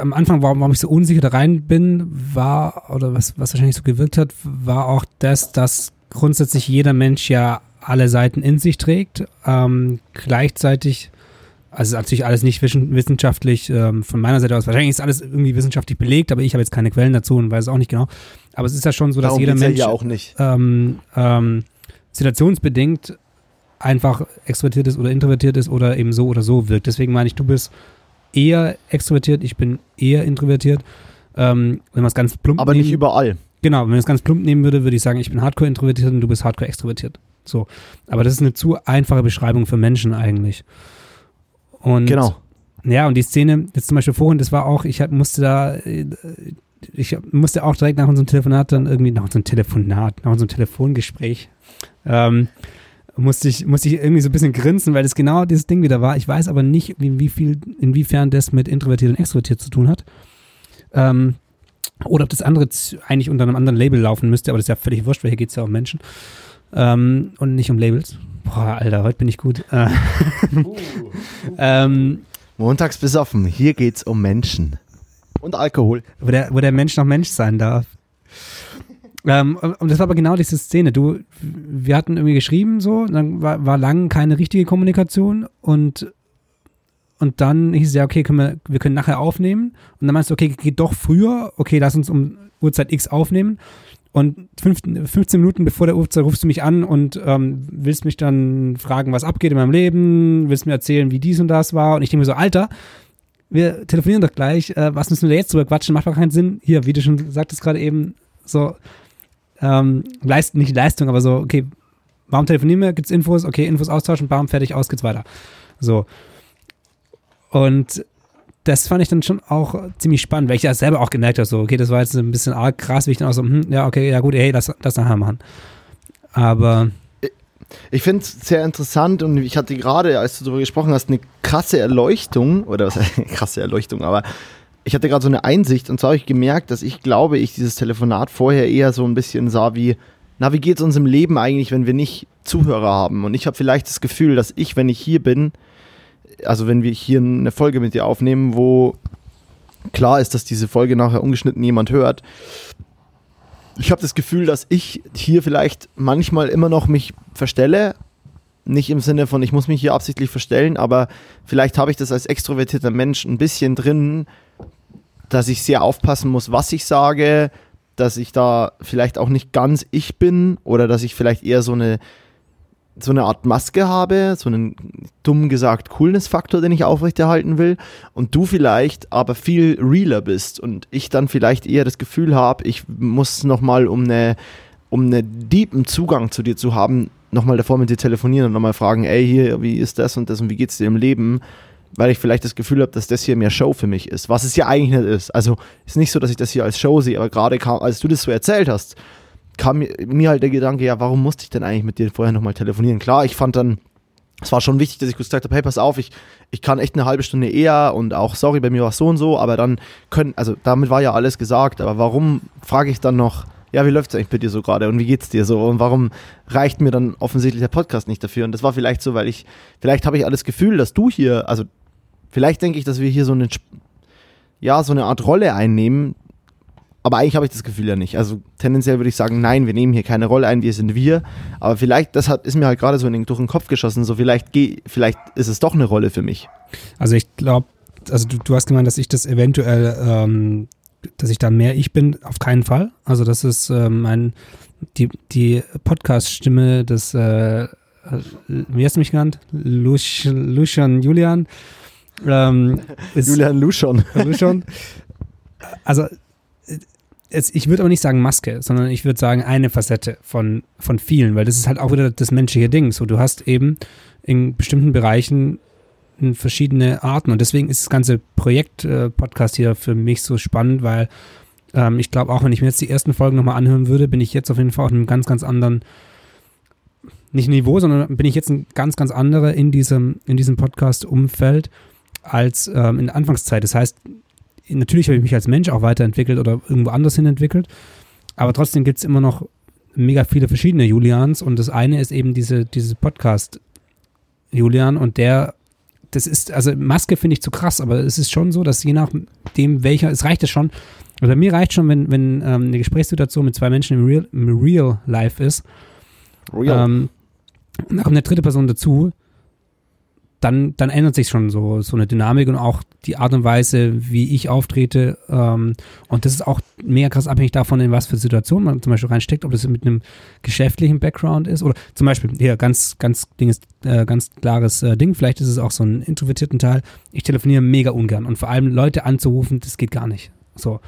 am, Anfang, warum, warum ich so unsicher da rein bin, war, oder was, was wahrscheinlich so gewirkt hat, war auch das, dass grundsätzlich jeder Mensch ja alle Seiten in sich trägt. Ähm, gleichzeitig, also natürlich alles nicht wissenschaftlich ähm, von meiner Seite aus, wahrscheinlich ist alles irgendwie wissenschaftlich belegt, aber ich habe jetzt keine Quellen dazu und weiß es auch nicht genau. Aber es ist ja schon so, dass Darum jeder Mensch ja auch nicht. Ähm, ähm, situationsbedingt einfach extrovertiert ist oder introvertiert ist oder eben so oder so wirkt. Deswegen meine ich, du bist eher extrovertiert, ich bin eher introvertiert. Ähm, wenn man es ganz plump Aber nehmen, nicht überall. Genau, wenn man es ganz plump nehmen würde, würde ich sagen, ich bin hardcore introvertiert und du bist hardcore extrovertiert. So. Aber das ist eine zu einfache Beschreibung für Menschen eigentlich. Und genau. Ja, und die Szene, jetzt zum Beispiel vorhin, das war auch, ich musste da, äh, ich musste auch direkt nach unserem Telefonat dann irgendwie, nach unserem Telefonat, nach unserem Telefongespräch, ähm, musste ich, musste ich irgendwie so ein bisschen grinsen, weil das genau dieses Ding wieder war. Ich weiß aber nicht, wie, wie viel, inwiefern das mit introvertiert und extrovertiert zu tun hat. Ähm, oder ob das andere eigentlich unter einem anderen Label laufen müsste, aber das ist ja völlig wurscht, weil hier geht es ja um Menschen. Ähm, und nicht um Labels. Boah, Alter, heute bin ich gut. Äh, uh. ähm, Montags besoffen, hier geht's um Menschen. Und Alkohol. Wo der, wo der Mensch noch Mensch sein darf. Ähm, und das war aber genau diese Szene. Du, wir hatten irgendwie geschrieben so, dann war, war lang keine richtige Kommunikation und und dann hieß es ja, okay, können wir, wir können nachher aufnehmen. Und dann meinst du, okay, geht doch früher, okay, lass uns um Uhrzeit X aufnehmen. Und 15, 15 Minuten bevor der Uhrzeit rufst du mich an und ähm, willst mich dann fragen, was abgeht in meinem Leben, willst mir erzählen, wie dies und das war. Und ich denke mir so, Alter, wir telefonieren doch gleich, äh, was müssen wir jetzt drüber quatschen, macht doch keinen Sinn. Hier, wie du schon sagtest gerade eben, so, ähm, Leist, nicht Leistung, aber so, okay, warum telefonieren wir, gibt's Infos, okay, Infos austauschen, bam, fertig, aus, geht's weiter. So. Und das fand ich dann schon auch ziemlich spannend, weil ich ja selber auch gemerkt habe, so, okay, das war jetzt ein bisschen arg krass, wie ich dann auch so, hm, ja, okay, ja gut, hey, das, das nachher machen. Aber. Ich finde es sehr interessant und ich hatte gerade, als du darüber gesprochen hast, eine krasse Erleuchtung, oder was heißt krasse Erleuchtung, aber ich hatte gerade so eine Einsicht und zwar habe ich gemerkt, dass ich glaube, ich dieses Telefonat vorher eher so ein bisschen sah wie, na, wie geht es uns im Leben eigentlich, wenn wir nicht Zuhörer haben? Und ich habe vielleicht das Gefühl, dass ich, wenn ich hier bin, also wenn wir hier eine Folge mit dir aufnehmen, wo klar ist, dass diese Folge nachher ungeschnitten jemand hört, ich habe das Gefühl, dass ich hier vielleicht manchmal immer noch mich verstelle. Nicht im Sinne von, ich muss mich hier absichtlich verstellen, aber vielleicht habe ich das als extrovertierter Mensch ein bisschen drin, dass ich sehr aufpassen muss, was ich sage, dass ich da vielleicht auch nicht ganz ich bin oder dass ich vielleicht eher so eine so eine Art Maske habe, so einen dumm gesagt Coolness-Faktor, den ich aufrechterhalten will, und du vielleicht aber viel realer bist und ich dann vielleicht eher das Gefühl habe, ich muss nochmal, um eine, um einen deepen Zugang zu dir zu haben, nochmal davor mit dir telefonieren und nochmal fragen, ey, hier, wie ist das und das und wie geht's dir im Leben? weil ich vielleicht das Gefühl habe, dass das hier mehr Show für mich ist, was es ja eigentlich nicht ist. Also ist nicht so, dass ich das hier als Show sehe, aber gerade als du das so erzählt hast, kam mir, halt der Gedanke, ja, warum musste ich denn eigentlich mit dir vorher nochmal telefonieren? Klar, ich fand dann, es war schon wichtig, dass ich gesagt habe, hey, pass auf, ich, ich kann echt eine halbe Stunde eher und auch, sorry, bei mir war es so und so, aber dann können, also damit war ja alles gesagt, aber warum frage ich dann noch, ja, wie läuft es eigentlich bei dir so gerade und wie geht's dir so und warum reicht mir dann offensichtlich der Podcast nicht dafür? Und das war vielleicht so, weil ich, vielleicht habe ich alles Gefühl, dass du hier, also Vielleicht denke ich, dass wir hier so eine, ja, so eine Art Rolle einnehmen, aber eigentlich habe ich das Gefühl ja nicht. Also tendenziell würde ich sagen, nein, wir nehmen hier keine Rolle ein, wir sind wir. Aber vielleicht, das hat, ist mir halt gerade so den, durch den Kopf geschossen, so vielleicht, geh, vielleicht ist es doch eine Rolle für mich. Also ich glaube, also du, du hast gemeint, dass ich das eventuell, ähm, dass ich da mehr ich bin, auf keinen Fall. Also das ist ähm, ein, die, die Podcast-Stimme des, äh, wie hast du mich genannt? Lusch, Lucian Julian ähm, Julian Luschon. Luschon. Also es, ich würde aber nicht sagen Maske, sondern ich würde sagen eine Facette von, von vielen, weil das ist halt auch wieder das menschliche Ding. So, du hast eben in bestimmten Bereichen verschiedene Arten und deswegen ist das ganze Projekt-Podcast äh, hier für mich so spannend, weil ähm, ich glaube, auch wenn ich mir jetzt die ersten Folgen nochmal anhören würde, bin ich jetzt auf jeden Fall auf einem ganz, ganz anderen, nicht Niveau, sondern bin ich jetzt ein ganz, ganz anderer in diesem, in diesem Podcast-Umfeld als ähm, in der Anfangszeit. Das heißt, natürlich habe ich mich als Mensch auch weiterentwickelt oder irgendwo anders hin entwickelt, aber trotzdem gibt es immer noch mega viele verschiedene Julians und das eine ist eben diese, diese Podcast Julian und der das ist, also Maske finde ich zu krass, aber es ist schon so, dass je nachdem welcher, es reicht ja schon, also bei mir reicht schon, wenn, wenn ähm, eine Gesprächssituation mit zwei Menschen im Real, im Real Life ist, Real. Ähm, und da kommt eine dritte Person dazu, dann, dann ändert sich schon so, so eine Dynamik und auch die Art und Weise, wie ich auftrete. Ähm, und das ist auch mega krass abhängig davon, in was für Situationen man zum Beispiel reinsteckt, ob das mit einem geschäftlichen Background ist oder zum Beispiel, hier ganz, ganz Ding äh, ganz klares äh, Ding, vielleicht ist es auch so ein introvertierten Teil. Ich telefoniere mega ungern und vor allem Leute anzurufen, das geht gar nicht. So.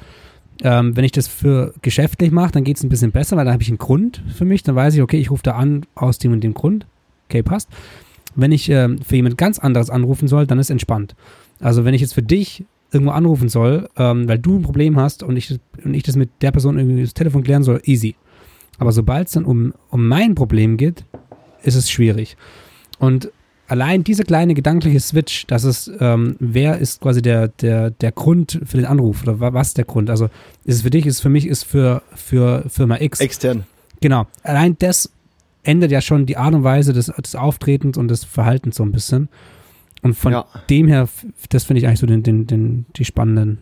Ähm, wenn ich das für geschäftlich mache, dann geht es ein bisschen besser, weil dann habe ich einen Grund für mich. Dann weiß ich, okay, ich rufe da an aus dem und dem Grund. Okay, passt. Wenn ich äh, für jemand ganz anderes anrufen soll, dann ist entspannt. Also wenn ich jetzt für dich irgendwo anrufen soll, ähm, weil du ein Problem hast und ich, und ich das mit der Person irgendwie das Telefon klären soll, easy. Aber sobald es dann um, um mein Problem geht, ist es schwierig. Und allein dieser kleine gedankliche Switch, dass es, ähm, wer ist quasi der, der, der Grund für den Anruf oder was der Grund? Also ist es für dich, ist es für mich, ist für, für Firma X. Extern. Genau. Allein das ändert ja schon die Art und Weise des, des Auftretens und des Verhaltens so ein bisschen. Und von ja. dem her, das finde ich eigentlich so den, den, den, die spannenden,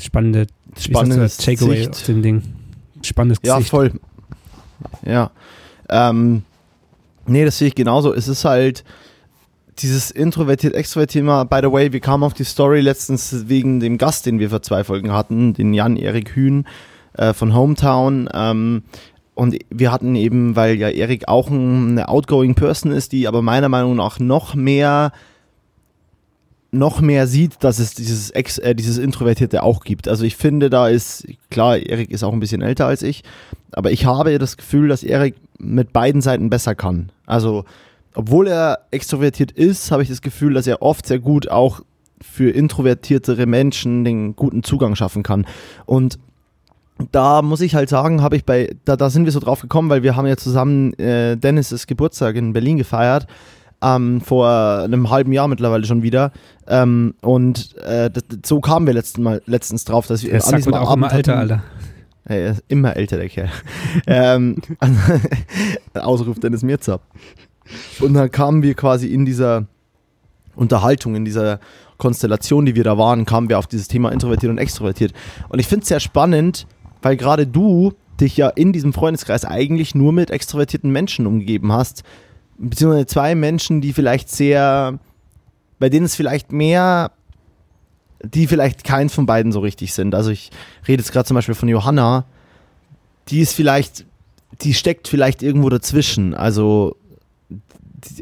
spannende, spannendes Takeaway aus dem Ding. Spannendes Ja, Gesicht. voll. Ja. Ähm, nee, das sehe ich genauso. Es ist halt dieses introvertiert extrovertiert Thema. By the way, wir kamen auf die Story letztens wegen dem Gast, den wir vor zwei Folgen hatten, den Jan-Erik Hühn äh, von Hometown. Ähm, und wir hatten eben, weil ja Erik auch eine outgoing Person ist, die aber meiner Meinung nach noch mehr noch mehr sieht, dass es dieses Ex, äh, dieses Introvertierte auch gibt. Also ich finde, da ist, klar, Erik ist auch ein bisschen älter als ich, aber ich habe das Gefühl, dass Erik mit beiden Seiten besser kann. Also, obwohl er extrovertiert ist, habe ich das Gefühl, dass er oft sehr gut auch für introvertiertere Menschen den guten Zugang schaffen kann. Und da muss ich halt sagen, habe ich bei, da, da sind wir so drauf gekommen, weil wir haben ja zusammen äh, Dennis' Geburtstag in Berlin gefeiert. Ähm, vor einem halben Jahr mittlerweile schon wieder. Ähm, und äh, das, so kamen wir letzten Mal, letztens drauf, dass wir an diesem auch Abend immer älter, Alter. Hey, immer älter, der Kerl. ähm, Ausruf Dennis Mirza. Und dann kamen wir quasi in dieser Unterhaltung, in dieser Konstellation, die wir da waren, kamen wir auf dieses Thema introvertiert und extrovertiert. Und ich finde es sehr spannend, weil gerade du dich ja in diesem Freundeskreis eigentlich nur mit extrovertierten Menschen umgeben hast, beziehungsweise zwei Menschen, die vielleicht sehr, bei denen es vielleicht mehr, die vielleicht keins von beiden so richtig sind. Also ich rede jetzt gerade zum Beispiel von Johanna, die ist vielleicht, die steckt vielleicht irgendwo dazwischen. Also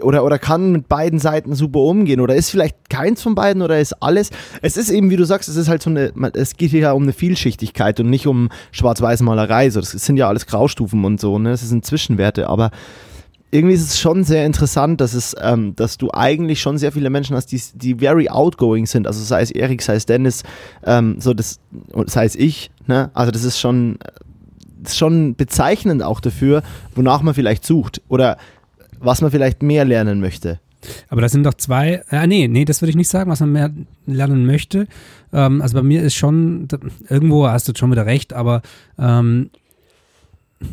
oder, oder kann mit beiden Seiten super umgehen oder ist vielleicht keins von beiden oder ist alles. Es ist eben, wie du sagst, es ist halt so eine, es geht hier ja um eine Vielschichtigkeit und nicht um Schwarz-Weiß-Malerei. So, das sind ja alles Graustufen und so, ne? Das sind Zwischenwerte, aber irgendwie ist es schon sehr interessant, dass es, ähm, dass du eigentlich schon sehr viele Menschen hast, die, die very outgoing sind. Also sei es Erik, sei es Dennis, ähm, so das, sei es ich, ne? Also das ist schon, schon bezeichnend auch dafür, wonach man vielleicht sucht. Oder was man vielleicht mehr lernen möchte. Aber das sind doch zwei, äh, nee, nee, das würde ich nicht sagen, was man mehr lernen möchte. Ähm, also bei mir ist schon, irgendwo hast du schon wieder recht, aber ähm,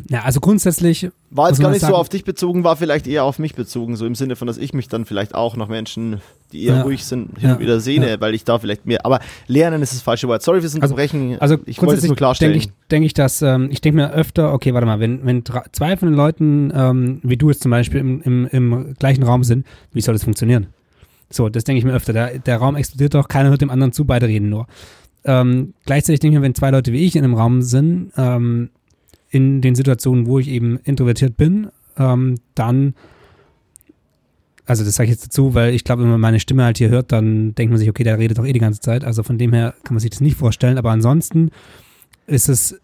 ja, also grundsätzlich. War jetzt gar nicht sagen, so auf dich bezogen, war vielleicht eher auf mich bezogen, so im Sinne von, dass ich mich dann vielleicht auch nach Menschen, die eher ja, ruhig sind, hin ja, und wieder sehne, ja. weil ich da vielleicht mehr. Aber lernen ist das falsche Wort. Sorry fürs also, Unterbrechen. Also, also ich wollte es nur klarstellen. Denke ich, denk ich, dass, ähm, ich denke mir öfter, okay, warte mal, wenn, wenn zwei von den Leuten, ähm, wie du jetzt zum Beispiel, im, im, im gleichen Raum sind, wie soll das funktionieren? So, das denke ich mir öfter. Der, der Raum explodiert doch, keiner hört dem anderen zu, beide reden nur. Ähm, gleichzeitig denke ich mir, wenn zwei Leute wie ich in einem Raum sind, ähm, in den Situationen, wo ich eben introvertiert bin, ähm, dann, also das sage ich jetzt dazu, weil ich glaube, wenn man meine Stimme halt hier hört, dann denkt man sich, okay, der redet doch eh die ganze Zeit. Also von dem her kann man sich das nicht vorstellen. Aber ansonsten ist es,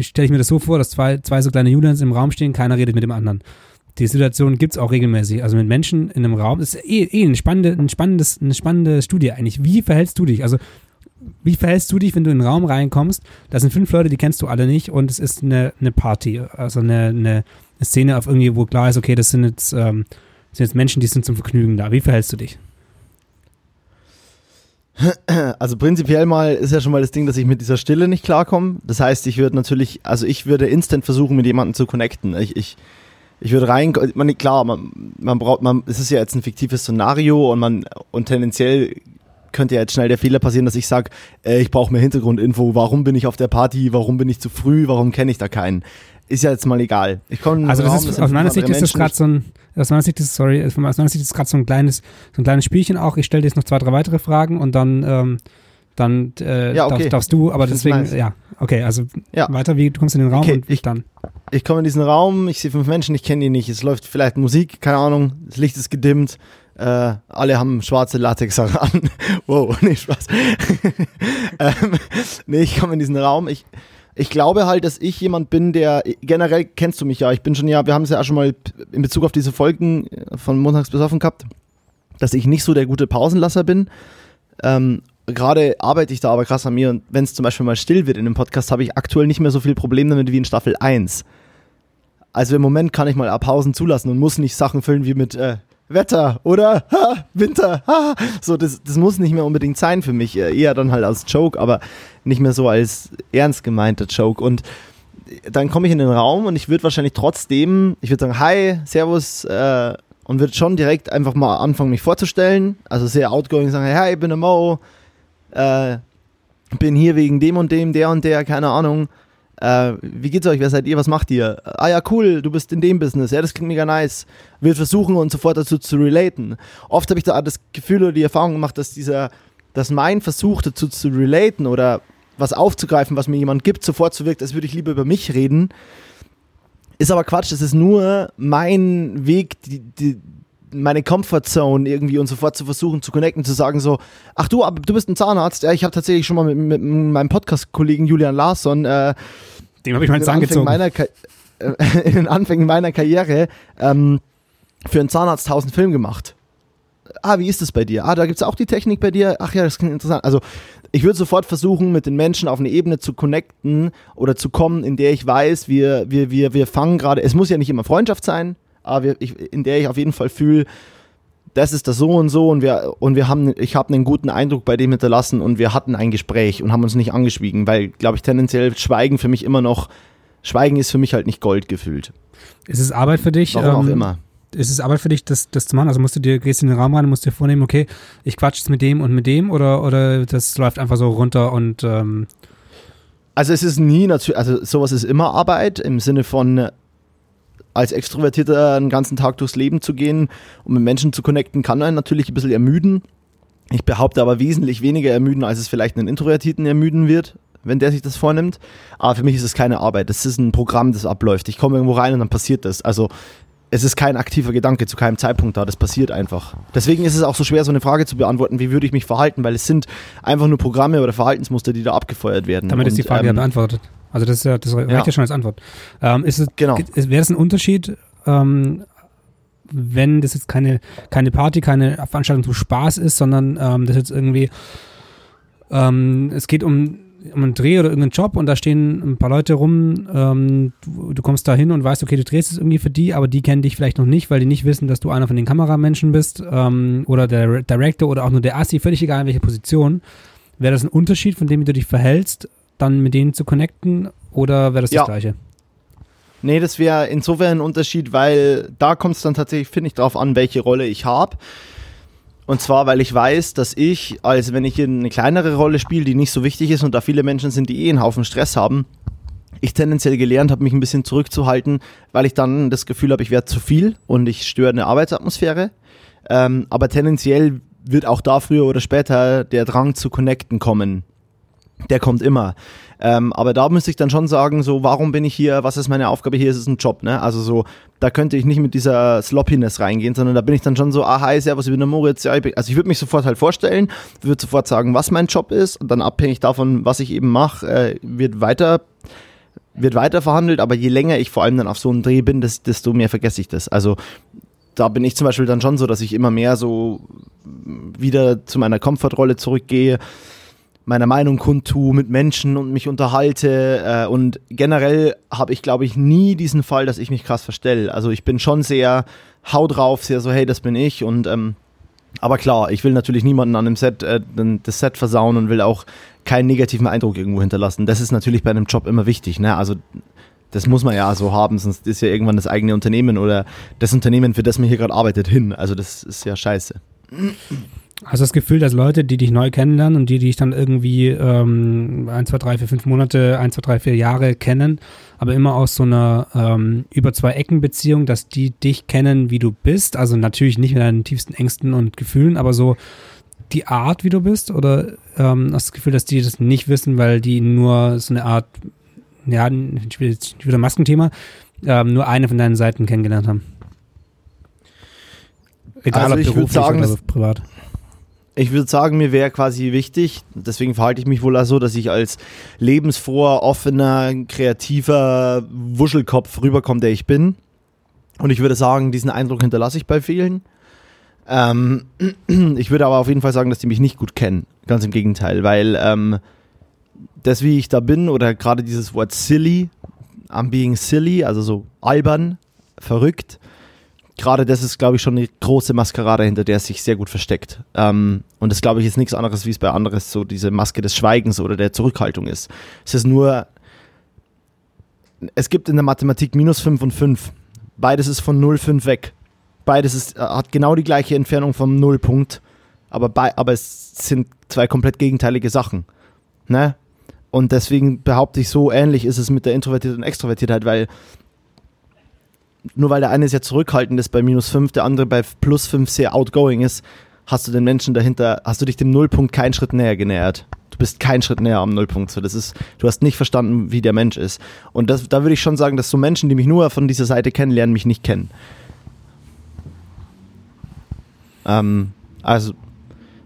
stelle ich mir das so vor, dass zwei, zwei so kleine Julians im Raum stehen, keiner redet mit dem anderen. Die Situation gibt es auch regelmäßig. Also mit Menschen in einem Raum, das ist eh, eh eine, spannende, ein spannendes, eine spannende Studie eigentlich. Wie verhältst du dich? Also wie verhältst du dich, wenn du in den Raum reinkommst? Da sind fünf Leute, die kennst du alle nicht und es ist eine, eine Party, also eine, eine, Szene auf irgendwie, wo klar ist, okay, das sind jetzt, ähm, sind jetzt Menschen, die sind zum Vergnügen da. Wie verhältst du dich? Also prinzipiell mal ist ja schon mal das Ding, dass ich mit dieser Stille nicht klarkomme. Das heißt, ich würde natürlich, also ich würde instant versuchen, mit jemandem zu connecten. Ich, ich, ich würde rein, man, klar, man, man braucht, man, es ist ja jetzt ein fiktives Szenario und man, und tendenziell könnte ja jetzt schnell der Fehler passieren, dass ich sage, äh, ich brauche mehr Hintergrundinfo, warum bin ich auf der Party, warum bin ich zu früh, warum kenne ich da keinen. Ist ja jetzt mal egal. Ich komme also das ist, aus meiner Sicht ist das gerade so ein, aus meiner Sicht ist, sorry, aus meiner Sicht ist gerade so ein kleines, so ein kleines Spielchen auch. Ich stelle dir jetzt noch zwei, drei weitere Fragen und dann, ähm, dann äh, ja, okay. darf, darfst du, aber deswegen, nice. ja, okay, also ja. weiter, wie du kommst in den Raum okay, und ich, dann. Ich komme in diesen Raum, ich sehe fünf Menschen, ich kenne die nicht, es läuft vielleicht Musik, keine Ahnung, das Licht ist gedimmt, äh, alle haben schwarze Latex an. wow, nee, Spaß. ähm, nee, ich komme in diesen Raum. Ich, ich glaube halt, dass ich jemand bin, der generell kennst du mich ja. Ich bin schon ja, wir haben es ja auch schon mal in Bezug auf diese Folgen äh, von montags besoffen gehabt, dass ich nicht so der gute Pausenlasser bin. Ähm, Gerade arbeite ich da aber krass an mir und wenn es zum Beispiel mal still wird in dem Podcast, habe ich aktuell nicht mehr so viel Probleme damit wie in Staffel 1. Also im Moment kann ich mal Pausen zulassen und muss nicht Sachen füllen wie mit äh, Wetter oder ha, Winter. Ha. So, das, das muss nicht mehr unbedingt sein für mich. Äh, eher dann halt als Joke, aber nicht mehr so als ernst gemeinter Joke. Und dann komme ich in den Raum und ich würde wahrscheinlich trotzdem, ich würde sagen, hi, servus, äh, und würde schon direkt einfach mal anfangen, mich vorzustellen. Also sehr outgoing sagen, hey, ich bin der Mo, äh, bin hier wegen dem und dem, der und der, keine Ahnung äh, wie geht's euch, wer seid ihr, was macht ihr? Ah ja, cool, du bist in dem Business, ja, das klingt mega nice. Wir versuchen uns sofort dazu zu relaten. Oft habe ich da das Gefühl oder die Erfahrung gemacht, dass dieser, dass mein Versuch dazu zu relaten oder was aufzugreifen, was mir jemand gibt, sofort so wirkt, als würde ich lieber über mich reden. Ist aber Quatsch, das ist nur mein Weg, die, die, meine Comfortzone irgendwie und sofort zu versuchen zu connecten, zu sagen so, ach du, aber du bist ein Zahnarzt, ja, ich habe tatsächlich schon mal mit, mit meinem Podcast-Kollegen Julian Larsson äh, dem habe ich meinen Zahn gezogen. Meiner äh, in den Anfängen meiner Karriere ähm, für einen Zahnarzt tausend Film gemacht. Ah, wie ist das bei dir? Ah, da gibt es auch die Technik bei dir. Ach ja, das klingt interessant. Also, ich würde sofort versuchen, mit den Menschen auf eine Ebene zu connecten oder zu kommen, in der ich weiß, wir, wir, wir, wir fangen gerade, es muss ja nicht immer Freundschaft sein, aber wir, ich, in der ich auf jeden Fall fühle, das ist das so und so und wir und wir haben ich habe einen guten Eindruck bei dem hinterlassen und wir hatten ein Gespräch und haben uns nicht angeschwiegen, weil glaube ich tendenziell Schweigen für mich immer noch Schweigen ist für mich halt nicht Gold gefühlt. Ist es Arbeit für dich? Warum ähm, auch immer. Ist es Arbeit für dich, das, das zu machen? Also musst du dir, gehst in den Raum rein musst dir vornehmen, okay, ich quatsch jetzt mit dem und mit dem oder, oder das läuft einfach so runter und ähm also es ist nie natürlich, also sowas ist immer Arbeit im Sinne von als Extrovertierter einen ganzen Tag durchs Leben zu gehen und mit Menschen zu connecten, kann einen natürlich ein bisschen ermüden. Ich behaupte aber wesentlich weniger ermüden, als es vielleicht einen Introvertierten ermüden wird, wenn der sich das vornimmt. Aber für mich ist es keine Arbeit. Das ist ein Programm, das abläuft. Ich komme irgendwo rein und dann passiert das. Also es ist kein aktiver Gedanke zu keinem Zeitpunkt da, das passiert einfach. Deswegen ist es auch so schwer, so eine Frage zu beantworten, wie würde ich mich verhalten, weil es sind einfach nur Programme oder Verhaltensmuster, die da abgefeuert werden. Damit und, ist die Frage ähm, ja beantwortet. Also das, ist ja, das reicht ja. ja schon als Antwort. Ähm, ist es, genau. Wäre das ein Unterschied, ähm, wenn das jetzt keine, keine Party, keine Veranstaltung zum Spaß ist, sondern ähm, das jetzt irgendwie, ähm, es geht um, um einen Dreh oder irgendeinen Job und da stehen ein paar Leute rum, ähm, du, du, kommst da hin und weißt, okay, du drehst es irgendwie für die, aber die kennen dich vielleicht noch nicht, weil die nicht wissen, dass du einer von den Kameramenschen bist ähm, oder der Director oder auch nur der Assi, völlig egal in welcher Position. Wäre das ein Unterschied, von dem wie du dich verhältst, dann mit denen zu connecten oder wäre das ja. das Gleiche? Nee, das wäre insofern ein Unterschied, weil da kommt es dann tatsächlich, finde ich, darauf an, welche Rolle ich habe. Und zwar, weil ich weiß, dass ich, als wenn ich eine kleinere Rolle spiele, die nicht so wichtig ist und da viele Menschen sind, die eh einen Haufen Stress haben, ich tendenziell gelernt habe, mich ein bisschen zurückzuhalten, weil ich dann das Gefühl habe, ich werde zu viel und ich störe eine Arbeitsatmosphäre. Ähm, aber tendenziell wird auch da früher oder später der Drang zu connecten kommen. Der kommt immer. Ähm, aber da müsste ich dann schon sagen, so, warum bin ich hier, was ist meine Aufgabe hier, ist es ein Job, ne? Also so, da könnte ich nicht mit dieser Sloppiness reingehen, sondern da bin ich dann schon so, ah, hi, servus, ich bin der Moritz, ja, ich bin, also ich würde mich sofort halt vorstellen, würde sofort sagen, was mein Job ist und dann abhängig davon, was ich eben mache, äh, wird weiter wird weiter verhandelt, aber je länger ich vor allem dann auf so einem Dreh bin, desto mehr vergesse ich das. Also da bin ich zum Beispiel dann schon so, dass ich immer mehr so wieder zu meiner Komfortrolle zurückgehe, meiner Meinung kundtue mit Menschen und mich unterhalte. Äh, und generell habe ich, glaube ich, nie diesen Fall, dass ich mich krass verstelle. Also ich bin schon sehr hau drauf, sehr so, hey, das bin ich. Und ähm, aber klar, ich will natürlich niemanden an dem Set äh, das Set versauen und will auch keinen negativen Eindruck irgendwo hinterlassen. Das ist natürlich bei einem Job immer wichtig. Ne? Also das muss man ja so haben, sonst ist ja irgendwann das eigene Unternehmen oder das Unternehmen, für das man hier gerade arbeitet, hin. Also das ist ja scheiße. Hast du das Gefühl, dass Leute, die dich neu kennenlernen und die dich dann irgendwie ähm, 1, 2, 3, 4, 5 Monate, 1, 2, 3, 4 Jahre kennen, aber immer aus so einer ähm, über zwei Ecken Beziehung, dass die dich kennen, wie du bist? Also natürlich nicht mit deinen tiefsten Ängsten und Gefühlen, aber so die Art, wie du bist? Oder ähm, hast du das Gefühl, dass die das nicht wissen, weil die nur so eine Art ja, ich will jetzt wieder Maskenthema, ähm, nur eine von deinen Seiten kennengelernt haben. Egal also ob beruflich sagen, oder privat. Ich würde sagen, mir wäre quasi wichtig, deswegen verhalte ich mich wohl auch so, dass ich als lebensfroher, offener, kreativer Wuschelkopf rüberkomme, der ich bin. Und ich würde sagen, diesen Eindruck hinterlasse ich bei vielen. Ähm, ich würde aber auf jeden Fall sagen, dass die mich nicht gut kennen. Ganz im Gegenteil, weil ähm, das, wie ich da bin, oder gerade dieses Wort silly, I'm being silly, also so albern, verrückt, gerade das ist, glaube ich, schon eine große Maskerade, hinter der es sich sehr gut versteckt. Ähm, und das, glaube ich, ist nichts anderes, wie es bei anderen so diese Maske des Schweigens oder der Zurückhaltung ist. Es ist nur, es gibt in der Mathematik minus 5 und 5. Beides ist von 0, 5 weg. Beides ist, hat genau die gleiche Entfernung vom Nullpunkt, aber, bei, aber es sind zwei komplett gegenteilige Sachen. Ne? Und deswegen behaupte ich, so ähnlich ist es mit der Introvertiertheit und Extrovertiertheit, weil nur weil der eine sehr zurückhaltend ist bei minus 5, der andere bei plus 5 sehr outgoing ist, hast du den Menschen dahinter, hast du dich dem Nullpunkt keinen Schritt näher genähert. Du bist keinen Schritt näher am Nullpunkt. So, das ist, du hast nicht verstanden, wie der Mensch ist. Und das, da würde ich schon sagen, dass so Menschen, die mich nur von dieser Seite kennenlernen, mich nicht kennen. Ähm, also,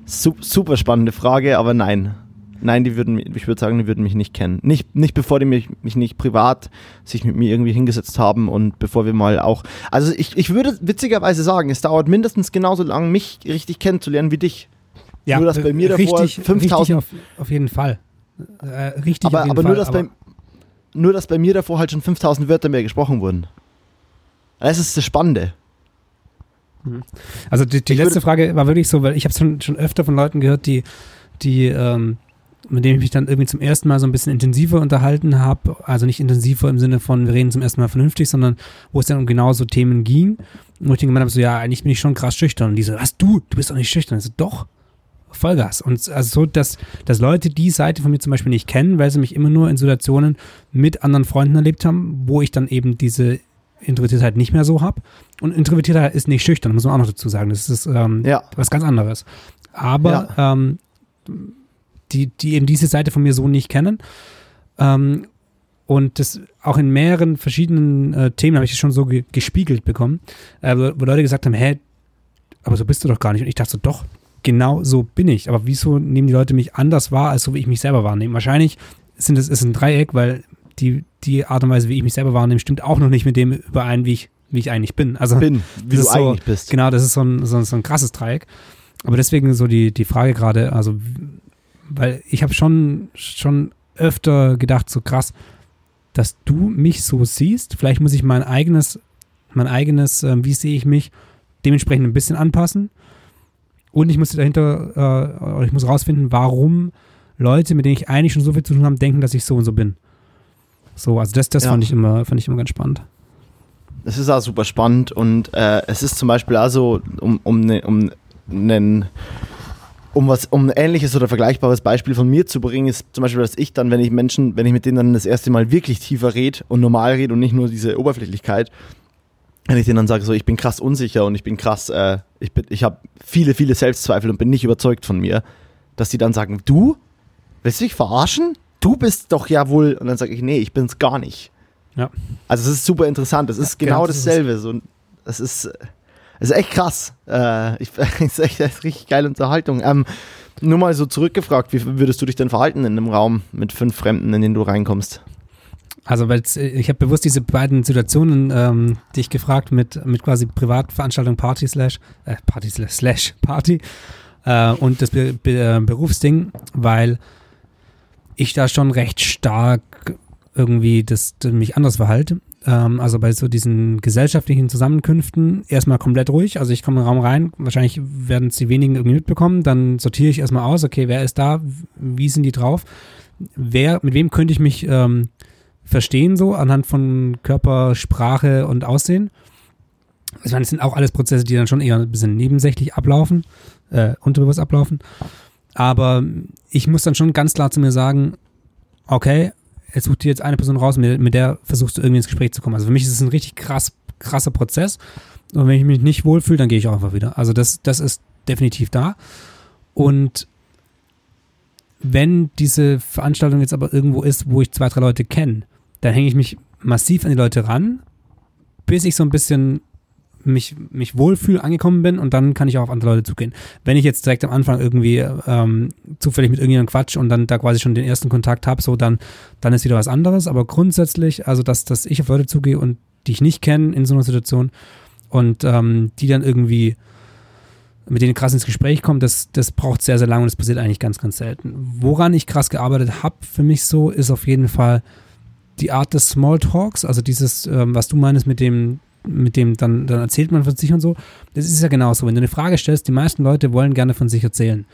su super spannende Frage, aber nein. Nein, die würden, ich würde sagen, die würden mich nicht kennen. Nicht, nicht bevor die mich, mich nicht privat sich mit mir irgendwie hingesetzt haben und bevor wir mal auch. Also ich, ich würde witzigerweise sagen, es dauert mindestens genauso lang, mich richtig kennenzulernen wie dich. Ja, nur dass bei mir davor richtig, 5000. Richtig auf, auf jeden Fall. Äh, richtig aber, auf jeden aber Fall. Nur, dass aber bei, nur, dass bei mir davor halt schon 5000 Wörter mehr gesprochen wurden. Das ist das Spannende. Mhm. Also die, die letzte Frage war wirklich so, weil ich habe schon, schon öfter von Leuten gehört, die, die ähm, mit dem ich mich dann irgendwie zum ersten Mal so ein bisschen intensiver unterhalten habe. Also nicht intensiver im Sinne von, wir reden zum ersten Mal vernünftig, sondern wo es dann um genau so Themen ging. Wo ich dann gemeint habe, so, ja, eigentlich bin ich schon krass schüchtern. Und die so, was, du? Du bist doch nicht schüchtern. Ich so, doch. Vollgas. Und also so, dass, dass Leute die Seite von mir zum Beispiel nicht kennen, weil sie mich immer nur in Situationen mit anderen Freunden erlebt haben, wo ich dann eben diese Introvertiertheit nicht mehr so habe. Und Introvertiertheit ist nicht schüchtern, muss man auch noch dazu sagen. Das ist ähm, ja. was ganz anderes. Aber ja. ähm, die, die eben diese Seite von mir so nicht kennen. Ähm, und das auch in mehreren verschiedenen äh, Themen habe ich das schon so ge gespiegelt bekommen, äh, wo, wo, Leute gesagt haben, hä, aber so bist du doch gar nicht. Und ich dachte so, doch, genau so bin ich. Aber wieso nehmen die Leute mich anders wahr, als so wie ich mich selber wahrnehme? Wahrscheinlich sind es ist ein Dreieck, weil die, die Art und Weise, wie ich mich selber wahrnehme, stimmt auch noch nicht mit dem überein, wie ich, wie ich eigentlich bin. Also bin, wie du so, eigentlich bist. Genau, das ist so ein, so, so ein krasses Dreieck. Aber deswegen so die, die Frage gerade, also weil ich habe schon, schon öfter gedacht, so krass, dass du mich so siehst. Vielleicht muss ich mein eigenes, mein eigenes, äh, wie sehe ich mich, dementsprechend ein bisschen anpassen. Und ich muss dahinter, äh, ich muss rausfinden, warum Leute, mit denen ich eigentlich schon so viel zu tun habe, denken, dass ich so und so bin. So, also das, das ja. fand ich immer, fand ich immer ganz spannend. Es ist auch super spannend und äh, es ist zum Beispiel also, um, um, ne, um einen um was, um ein ähnliches oder vergleichbares Beispiel von mir zu bringen, ist zum Beispiel, dass ich dann, wenn ich Menschen, wenn ich mit denen dann das erste Mal wirklich tiefer rede und normal rede und nicht nur diese Oberflächlichkeit, wenn ich denen dann sage, so ich bin krass unsicher und ich bin krass, äh, ich bin, ich habe viele, viele Selbstzweifel und bin nicht überzeugt von mir, dass die dann sagen, du? willst du dich verarschen? Du bist doch ja wohl, und dann sage ich, nee, ich bin's gar nicht. Ja. Also es ist super interessant, es ist Ja, genau genau, dasselbe. So, es ist, es ist echt krass. Äh, ich, es ist echt das ist richtig geile Unterhaltung. Ähm, nur mal so zurückgefragt, wie würdest du dich denn verhalten in einem Raum mit fünf Fremden, in den du reinkommst? Also, weil ich habe bewusst diese beiden Situationen ähm, dich gefragt mit, mit quasi Privatveranstaltung Party slash, äh, Party slash, slash Party äh, und das Be Be äh, Berufsding, weil ich da schon recht stark irgendwie das, das mich anders verhalte. Ähm, also bei so diesen gesellschaftlichen Zusammenkünften erstmal komplett ruhig. Also ich komme in den Raum rein, wahrscheinlich werden es die wenigen irgendwie mitbekommen. Dann sortiere ich erstmal aus, okay, wer ist da, wie sind die drauf? Wer, mit wem könnte ich mich ähm, verstehen, so anhand von Körpersprache und Aussehen? Ich meine, es sind auch alles Prozesse, die dann schon eher ein bisschen nebensächlich ablaufen, äh, unterbewusst ablaufen. Aber ich muss dann schon ganz klar zu mir sagen, okay, jetzt such dir jetzt eine Person raus, mit, mit der versuchst du irgendwie ins Gespräch zu kommen. Also für mich ist es ein richtig krass, krasser Prozess. Und wenn ich mich nicht wohlfühle, dann gehe ich auch einfach wieder. Also das, das ist definitiv da. Und wenn diese Veranstaltung jetzt aber irgendwo ist, wo ich zwei, drei Leute kenne, dann hänge ich mich massiv an die Leute ran, bis ich so ein bisschen mich, mich wohlfühle, angekommen bin und dann kann ich auch auf andere Leute zugehen. Wenn ich jetzt direkt am Anfang irgendwie ähm, zufällig mit irgendjemandem quatsch und dann da quasi schon den ersten Kontakt habe, so dann, dann ist wieder was anderes. Aber grundsätzlich, also dass, dass ich auf Leute zugehe und die ich nicht kenne in so einer Situation und ähm, die dann irgendwie mit denen krass ins Gespräch kommen, das, das braucht sehr, sehr lange und das passiert eigentlich ganz, ganz selten. Woran ich krass gearbeitet habe für mich so, ist auf jeden Fall die Art des Smalltalks, also dieses, ähm, was du meinst mit dem, mit dem dann, dann erzählt man von sich und so. Das ist ja genauso. Wenn du eine Frage stellst, die meisten Leute wollen gerne von sich erzählen.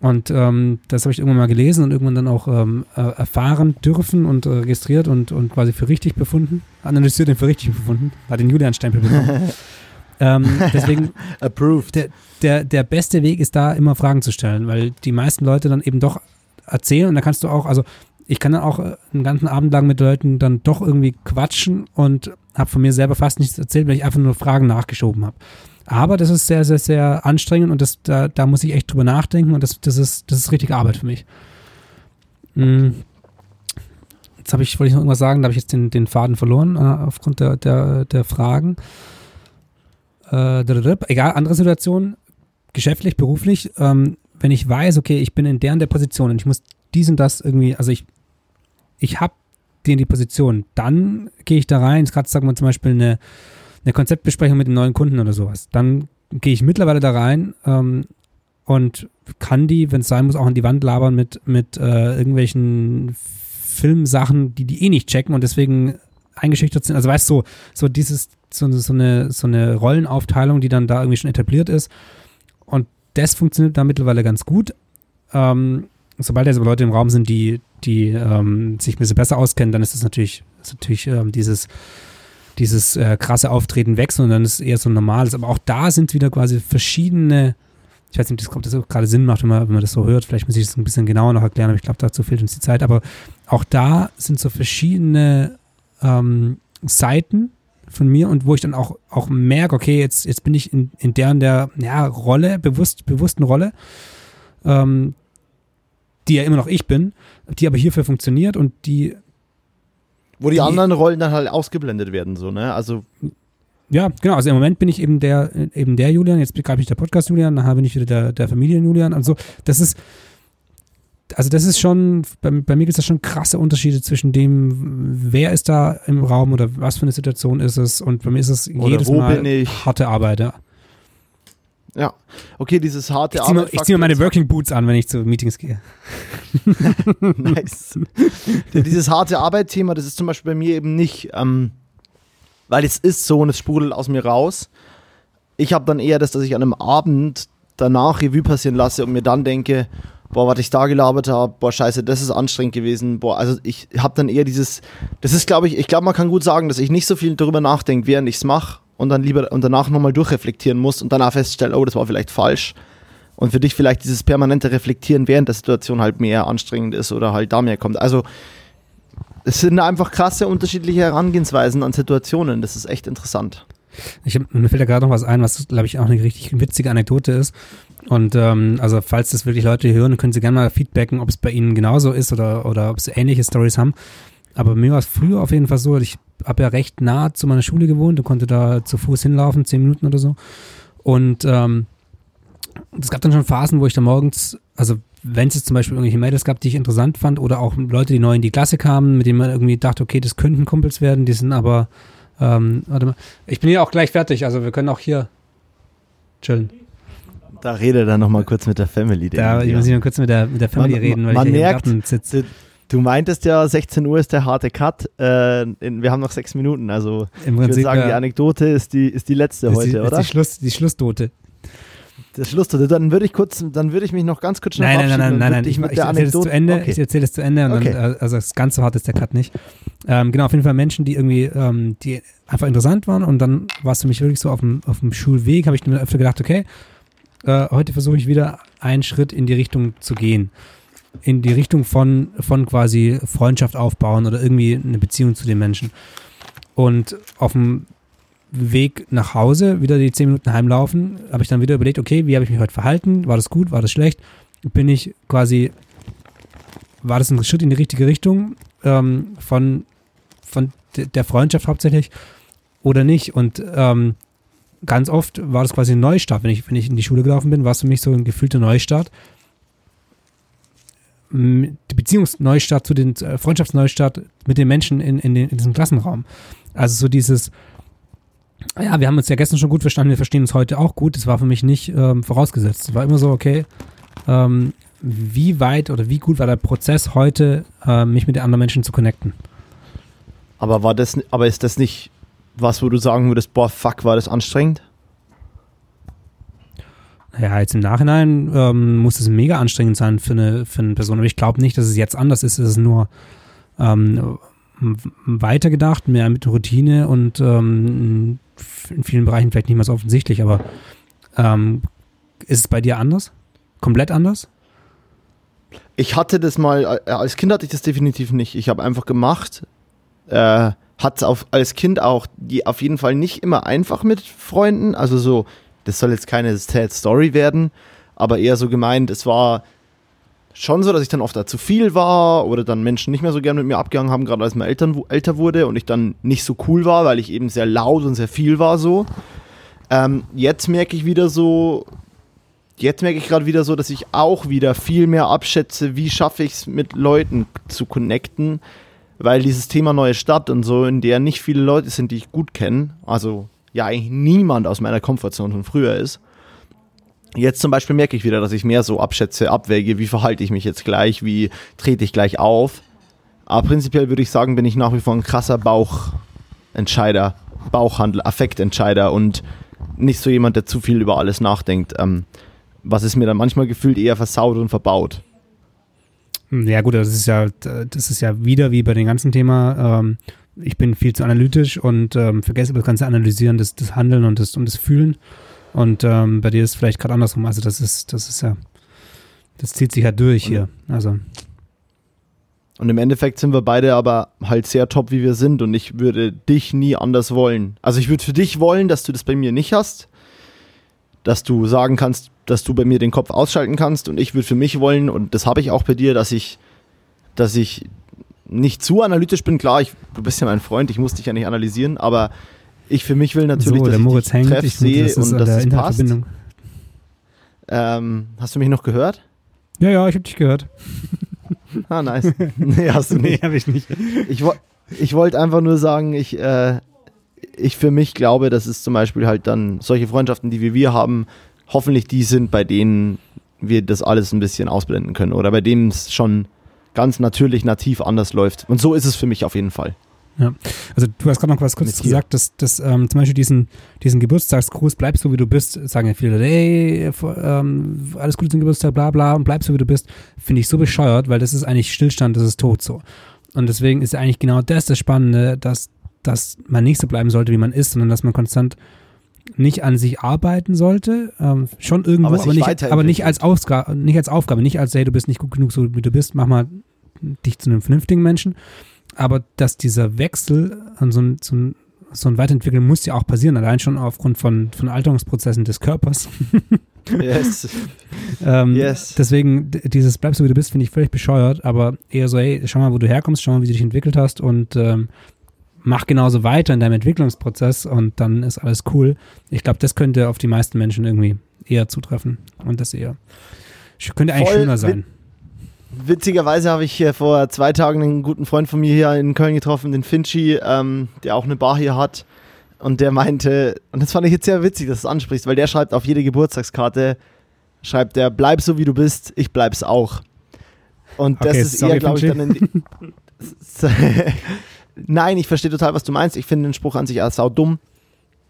Und ähm, das habe ich irgendwann mal gelesen und irgendwann dann auch ähm, äh, erfahren dürfen und äh, registriert und, und quasi für richtig befunden, analysiert und für richtig befunden, hat den Julian-Stempel bekommen. ähm, deswegen, Approved. der, der, der beste Weg ist da immer Fragen zu stellen, weil die meisten Leute dann eben doch erzählen und da kannst du auch, also ich kann dann auch äh, einen ganzen Abend lang mit Leuten dann doch irgendwie quatschen und habe von mir selber fast nichts erzählt, weil ich einfach nur Fragen nachgeschoben habe. Aber das ist sehr, sehr, sehr anstrengend und das, da, da muss ich echt drüber nachdenken und das, das, ist, das ist richtig Arbeit für mich. Mm. Jetzt habe ich, wollte ich noch irgendwas sagen, da habe ich jetzt den, den Faden verloren äh, aufgrund der, der, der Fragen. Egal, andere Situationen, geschäftlich, beruflich, wenn ich weiß, okay, ich bin in der und der Position und ich muss dies und das irgendwie, also ich, ich habe die in die Position, dann gehe ich da rein, gerade sagen wir zum Beispiel eine, eine Konzeptbesprechung mit einem neuen Kunden oder sowas, dann gehe ich mittlerweile da rein ähm, und kann die, wenn es sein muss, auch an die Wand labern mit, mit äh, irgendwelchen Filmsachen, die die eh nicht checken und deswegen eingeschüchtert sind. Also weißt du, so, so dieses, so, so, eine, so eine Rollenaufteilung, die dann da irgendwie schon etabliert ist. Und das funktioniert da mittlerweile ganz gut. Ähm, sobald jetzt aber Leute im Raum sind, die, die ähm, sich ein bisschen besser auskennen, dann ist das natürlich, ist natürlich ähm, dieses, dieses äh, krasse Auftreten weg, sondern dann ist es eher so ein normales. Aber auch da sind wieder quasi verschiedene, ich weiß nicht, ob das gerade Sinn macht, wenn man, wenn man das so hört. Vielleicht muss ich das ein bisschen genauer noch erklären, aber ich glaube, dazu fehlt uns die Zeit. Aber auch da sind so verschiedene ähm, Seiten von mir und wo ich dann auch, auch merke, okay, jetzt, jetzt bin ich in, in der und der ja, Rolle, bewusst, bewussten Rolle, ähm, die ja immer noch ich bin, die aber hierfür funktioniert und die. Wo die, die anderen Rollen dann halt ausgeblendet werden, so, ne? Also. Ja, genau. Also im Moment bin ich eben der, eben der Julian, jetzt begreife ich der Podcast Julian, nachher bin ich wieder der, der Familien Julian. Also das ist, also das ist schon, bei, bei mir gibt es da schon krasse Unterschiede zwischen dem, wer ist da im Raum oder was für eine Situation ist es und bei mir ist es Oder jedes Mal harte Arbeit. Ja. Ja. Okay, dieses harte Ich Arbeit. mir, ich zieh mir meine Working Boots an, wenn ich zu Meetings gehe. nice. Dieses harte Arbeit-Thema, das ist zum Beispiel bei mir eben nicht, ähm, weil es ist so und es sprudelt aus mir raus. Ich habe dann eher das, dass ich an einem Abend danach Revue passieren lasse und mir dann denke, boah, was ich da gelabert habe, boah, scheiße, das ist anstrengend gewesen, boah, also ich habe dann eher dieses, das ist, glaube ich, ich glaube, man kann gut sagen, dass ich nicht so viel darüber nachdenke, während ich es mache und dann lieber und danach nochmal durchreflektieren muss und danach feststelle, oh, das war vielleicht falsch. Und für dich vielleicht dieses permanente Reflektieren während der Situation halt mehr anstrengend ist oder halt da mehr kommt. Also es sind einfach krasse unterschiedliche Herangehensweisen an Situationen. Das ist echt interessant. Ich mir fällt da gerade noch was ein, was, glaube ich, auch eine richtig witzige Anekdote ist. Und ähm, also falls das wirklich Leute hören, können sie gerne mal feedbacken, ob es bei ihnen genauso ist oder, oder ob sie ähnliche Stories haben. Aber mir war es früher auf jeden Fall so, ich habe ja recht nah zu meiner Schule gewohnt und konnte da zu Fuß hinlaufen, zehn Minuten oder so. Und ähm, es gab dann schon Phasen, wo ich da morgens, also wenn es jetzt zum Beispiel irgendwelche Mädels gab, die ich interessant fand, oder auch Leute, die neu in die Klasse kamen, mit denen man irgendwie dachte, okay, das könnten Kumpels werden, die sind aber, ähm, warte mal, ich bin hier auch gleich fertig, also wir können auch hier chillen. Da rede dann nochmal kurz mit der Family. Da ich muss ich noch kurz mit der, mit der Family man, reden, weil man ich merkt, im Garten sitze. Du, du, meintest ja, 16 Uhr ist der harte Cut. Äh, in, wir haben noch sechs Minuten. Also Im ich würde sagen, die Anekdote ist die, ist die letzte ist heute, die, ist oder? Die, Schluss, die Schlussdote. Das Schlussdote. Dann würde ich kurz, dann würde ich mich noch ganz kurz schnell Nein, nein, nein, nein, nein, ich, ich der erzähle es zu Ende, Okay. ich erzähle es zu Ende Okay. dann, äh, also das ganz so hart ist der Cut nicht. Ähm, genau, auf jeden Fall Menschen, die irgendwie, ähm, die einfach interessant waren und dann war es für mich wirklich so auf dem, auf dem Schulweg, habe ich mir öfter gedacht, okay, äh, heute versuche ich wieder einen Schritt in die Richtung zu gehen. In die Richtung von, von quasi Freundschaft aufbauen oder irgendwie eine Beziehung zu den Menschen. Und auf dem Weg nach Hause, wieder die zehn Minuten heimlaufen, habe ich dann wieder überlegt, okay, wie habe ich mich heute verhalten? War das gut? War das schlecht? Bin ich quasi, war das ein Schritt in die richtige Richtung ähm, von, von de- der Freundschaft hauptsächlich oder nicht? Und ähm, ganz oft war das quasi ein Neustart. Wenn ich, wenn ich in die Schule gelaufen bin, war es für mich so ein gefühlter Neustart. Die Beziehungsneustart zu den äh, Freundschaftsneustart mit den Menschen in, in, den, in diesem Klassenraum. Also so dieses, ja, wir haben uns ja gestern schon gut verstanden, wir verstehen uns heute auch gut. Das war für mich nicht ähm, vorausgesetzt. Es war immer so, okay, ähm, wie weit oder wie gut war der Prozess heute, äh, mich mit den anderen Menschen zu connecten? Aber war das, aber ist das nicht was, wo du sagen würdest, boah, fuck, war das anstrengend? Ja, jetzt im Nachhinein ähm, muss es mega anstrengend sein für eine, für eine Person. Aber ich glaube nicht, dass es jetzt anders ist. Es ist nur ähm, weitergedacht, mehr mit Routine und ähm, in vielen Bereichen vielleicht nicht mehr so offensichtlich. Aber ähm, ist es bei dir anders? Komplett anders? Ich hatte das mal, äh, als Kind hatte ich das definitiv nicht. Ich habe einfach gemacht. Äh, hat es als Kind auch die auf jeden Fall nicht immer einfach mit Freunden. Also so, das soll jetzt keine Sad Story werden, aber eher so gemeint, es war schon so, dass ich dann oft da zu viel war oder dann Menschen nicht mehr so gern mit mir abgegangen haben, gerade als man Eltern, älter wurde und ich dann nicht so cool war, weil ich eben sehr laut und sehr viel war so. Ähm, jetzt merke ich wieder so, jetzt merke ich gerade wieder so, dass ich auch wieder viel mehr abschätze, wie schaffe ich es mit Leuten zu connecten, weil dieses Thema neue Stadt und so, in der nicht viele Leute sind, die ich gut kenne, also ja eigentlich niemand aus meiner Komfortzone von früher ist. Jetzt zum Beispiel merke ich wieder, dass ich mehr so abschätze, abwäge, wie verhalte ich mich jetzt gleich, wie trete ich gleich auf. Aber prinzipiell würde ich sagen, bin ich nach wie vor ein krasser Bauchentscheider, Bauchhandel, Affektentscheider und nicht so jemand, der zu viel über alles nachdenkt. Ähm, was es mir dann manchmal gefühlt eher versaut und verbaut. Hm, Ja gut, das ist ja, das ist ja wieder wie bei dem ganzen Thema. Ähm, ich bin viel zu analytisch und ähm, vergesse das ganze Analysieren, das, das Handeln und das, und das Fühlen. Und ähm, bei dir ist es vielleicht gerade andersrum. Also das ist, das ist ja, das zieht sich ja durch hier. Also Und im Endeffekt sind wir beide aber halt sehr top, wie wir sind. Und ich würde dich nie anders wollen. Also ich würde für dich wollen, dass du das bei mir nicht hast. Dass du sagen kannst, dass du bei mir den Kopf ausschalten kannst. Und ich würde für mich wollen, und das habe ich auch bei dir, dass ich, dass ich nicht zu analytisch bin. Klar, ich, du bist ja mein Freund, ich muss dich ja nicht analysieren, aber ich für mich will natürlich, so, dass der ich Moritz dich hängt, treff, sehe das und dass es passt. Ähm, hast du mich noch gehört? Ja, ja, ich habe dich gehört. Ah, nice. nee, hast du nicht. habe ich nicht. Ich, wo- ich wollte einfach nur sagen, ich, äh, ich für mich glaube, dass es zum Beispiel halt dann solche Freundschaften, die wir, wir haben, hoffentlich die sind, bei denen wir das alles ein bisschen ausblenden können oder bei denen es schon ganz natürlich, nativ anders läuft. Und so ist es für mich auf jeden Fall. Also du hast gerade noch was kurz gesagt, dass, dass ähm, zum Beispiel diesen, diesen Geburtstagsgruß, bleib so wie du bist, sagen ja viele Leute, ey, vor- ähm, alles Gute zum Geburtstag, bla bla, und bleib so wie du bist, finde ich so bescheuert, weil das ist eigentlich Stillstand, das ist tot so. Und deswegen ist eigentlich genau das das Spannende, dass, dass man nicht so bleiben sollte, wie man ist, sondern dass man konstant nicht an sich arbeiten sollte, ähm, schon irgendwo, Aber aber, nicht, aber nicht als Aufgabe, nicht als Aufgabe, nicht als, hey, du bist nicht gut genug, so wie du bist, mach mal dich zu einem vernünftigen Menschen, aber dass dieser Wechsel an so ein, so ein, so ein Weiterentwickeln muss ja auch passieren, allein schon aufgrund von, von Alterungsprozessen des Körpers. Yes. ähm, Yes. Deswegen, dieses bleib so wie du bist, finde ich völlig bescheuert, aber eher so, hey, schau mal, wo du herkommst, schau mal, wie du dich entwickelt hast und ähm, mach genauso weiter in deinem Entwicklungsprozess und dann ist alles cool. Ich glaube, das könnte auf die meisten Menschen irgendwie eher zutreffen und das eher könnte eigentlich Voll schöner sein. Witzigerweise habe ich vor zwei Tagen einen guten Freund von mir hier in Köln getroffen, den Finchi, ähm, der auch eine Bar hier hat. Und der meinte, und das fand ich jetzt sehr witzig, dass du es ansprichst, weil der schreibt auf jede Geburtstagskarte, schreibt der, bleib so wie du bist, ich bleib's auch. Und das Okay, ist sorry, eher, glaube ich, dann in Nein, ich verstehe total, was du meinst. Ich finde den Spruch an sich als sau dumm.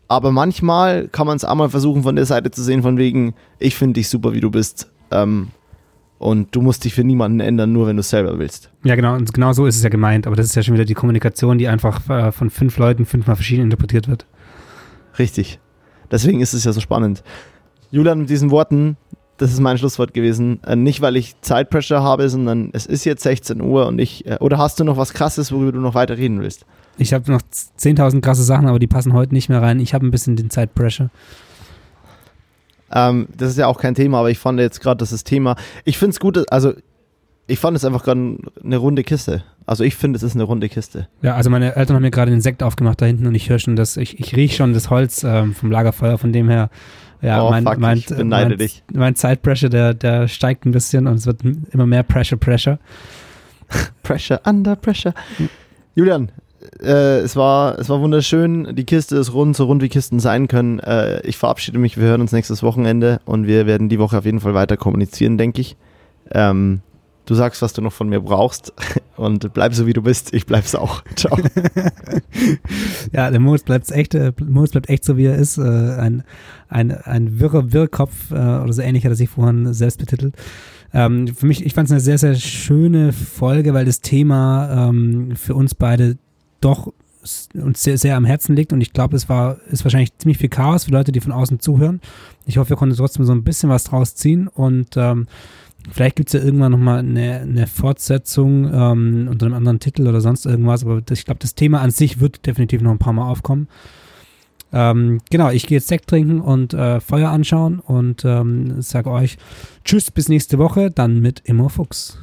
Aber manchmal kann man es auch mal versuchen, von der Seite zu sehen, von wegen, ich finde dich super, wie du bist. Ähm, und du musst dich für niemanden ändern, nur wenn du es selber willst. Ja, genau, und genau so ist es ja gemeint, aber das ist ja schon wieder die Kommunikation, die einfach äh, von fünf Leuten fünfmal verschieden interpretiert wird. Richtig. Deswegen ist es ja so spannend. Julian, mit diesen Worten, das ist mein Schlusswort gewesen. Äh, nicht, weil ich Zeitpressure habe, sondern es ist jetzt 16 Uhr und ich. Äh, oder hast du noch was Krasses, worüber du noch weiter reden willst? Ich habe noch 10.000 krasse Sachen, aber die passen heute nicht mehr rein. Ich habe ein bisschen den Zeitpressure. Ähm, das ist ja auch kein Thema, aber ich fand jetzt gerade, das ist Thema. Ich finde es gut, also ich fand es einfach gerade eine runde Kiste. Also ich finde, es ist eine runde Kiste. Ja, also meine Eltern haben mir gerade den Sekt aufgemacht da hinten und ich höre schon das, ich, ich rieche schon das Holz ähm, vom Lagerfeuer, von dem her, ja, oh, mein, fuck, mein, ich beneide mein, dich. mein Zeitpressure, der, der steigt ein bisschen und es wird immer mehr Pressure, Pressure. Pressure, under pressure. Julian, äh, es, war, es war wunderschön. Die Kiste ist rund, so rund wie Kisten sein können. Äh, ich verabschiede mich. Wir hören uns nächstes Wochenende und wir werden die Woche auf jeden Fall weiter kommunizieren, denke ich. Ähm, du sagst, was du noch von mir brauchst und bleib so, wie du bist. Ich bleib's auch. Ciao. Ja, der Moritz bleibt echt, äh, Moritz bleibt echt so, wie er ist. Äh, ein, ein, ein wirrer Wirrkopf äh, oder so ähnlich hat er sich vorhin selbst betitelt. Ähm, für mich, ich fand es eine sehr, sehr schöne Folge, weil das Thema ähm, für uns beide doch uns sehr, sehr am Herzen liegt und ich glaube, es war, ist wahrscheinlich ziemlich viel Chaos für Leute, die von außen zuhören. Ich hoffe, wir konnten trotzdem so ein bisschen was draus ziehen und ähm, vielleicht gibt es ja irgendwann nochmal eine, eine Fortsetzung ähm, unter einem anderen Titel oder sonst irgendwas, aber das, ich glaube, das Thema an sich wird definitiv noch ein paar Mal aufkommen. Ähm, genau, ich gehe jetzt Sekt trinken und äh, Feuer anschauen und ähm, sage euch Tschüss bis nächste Woche, dann mit Immo Fuchs.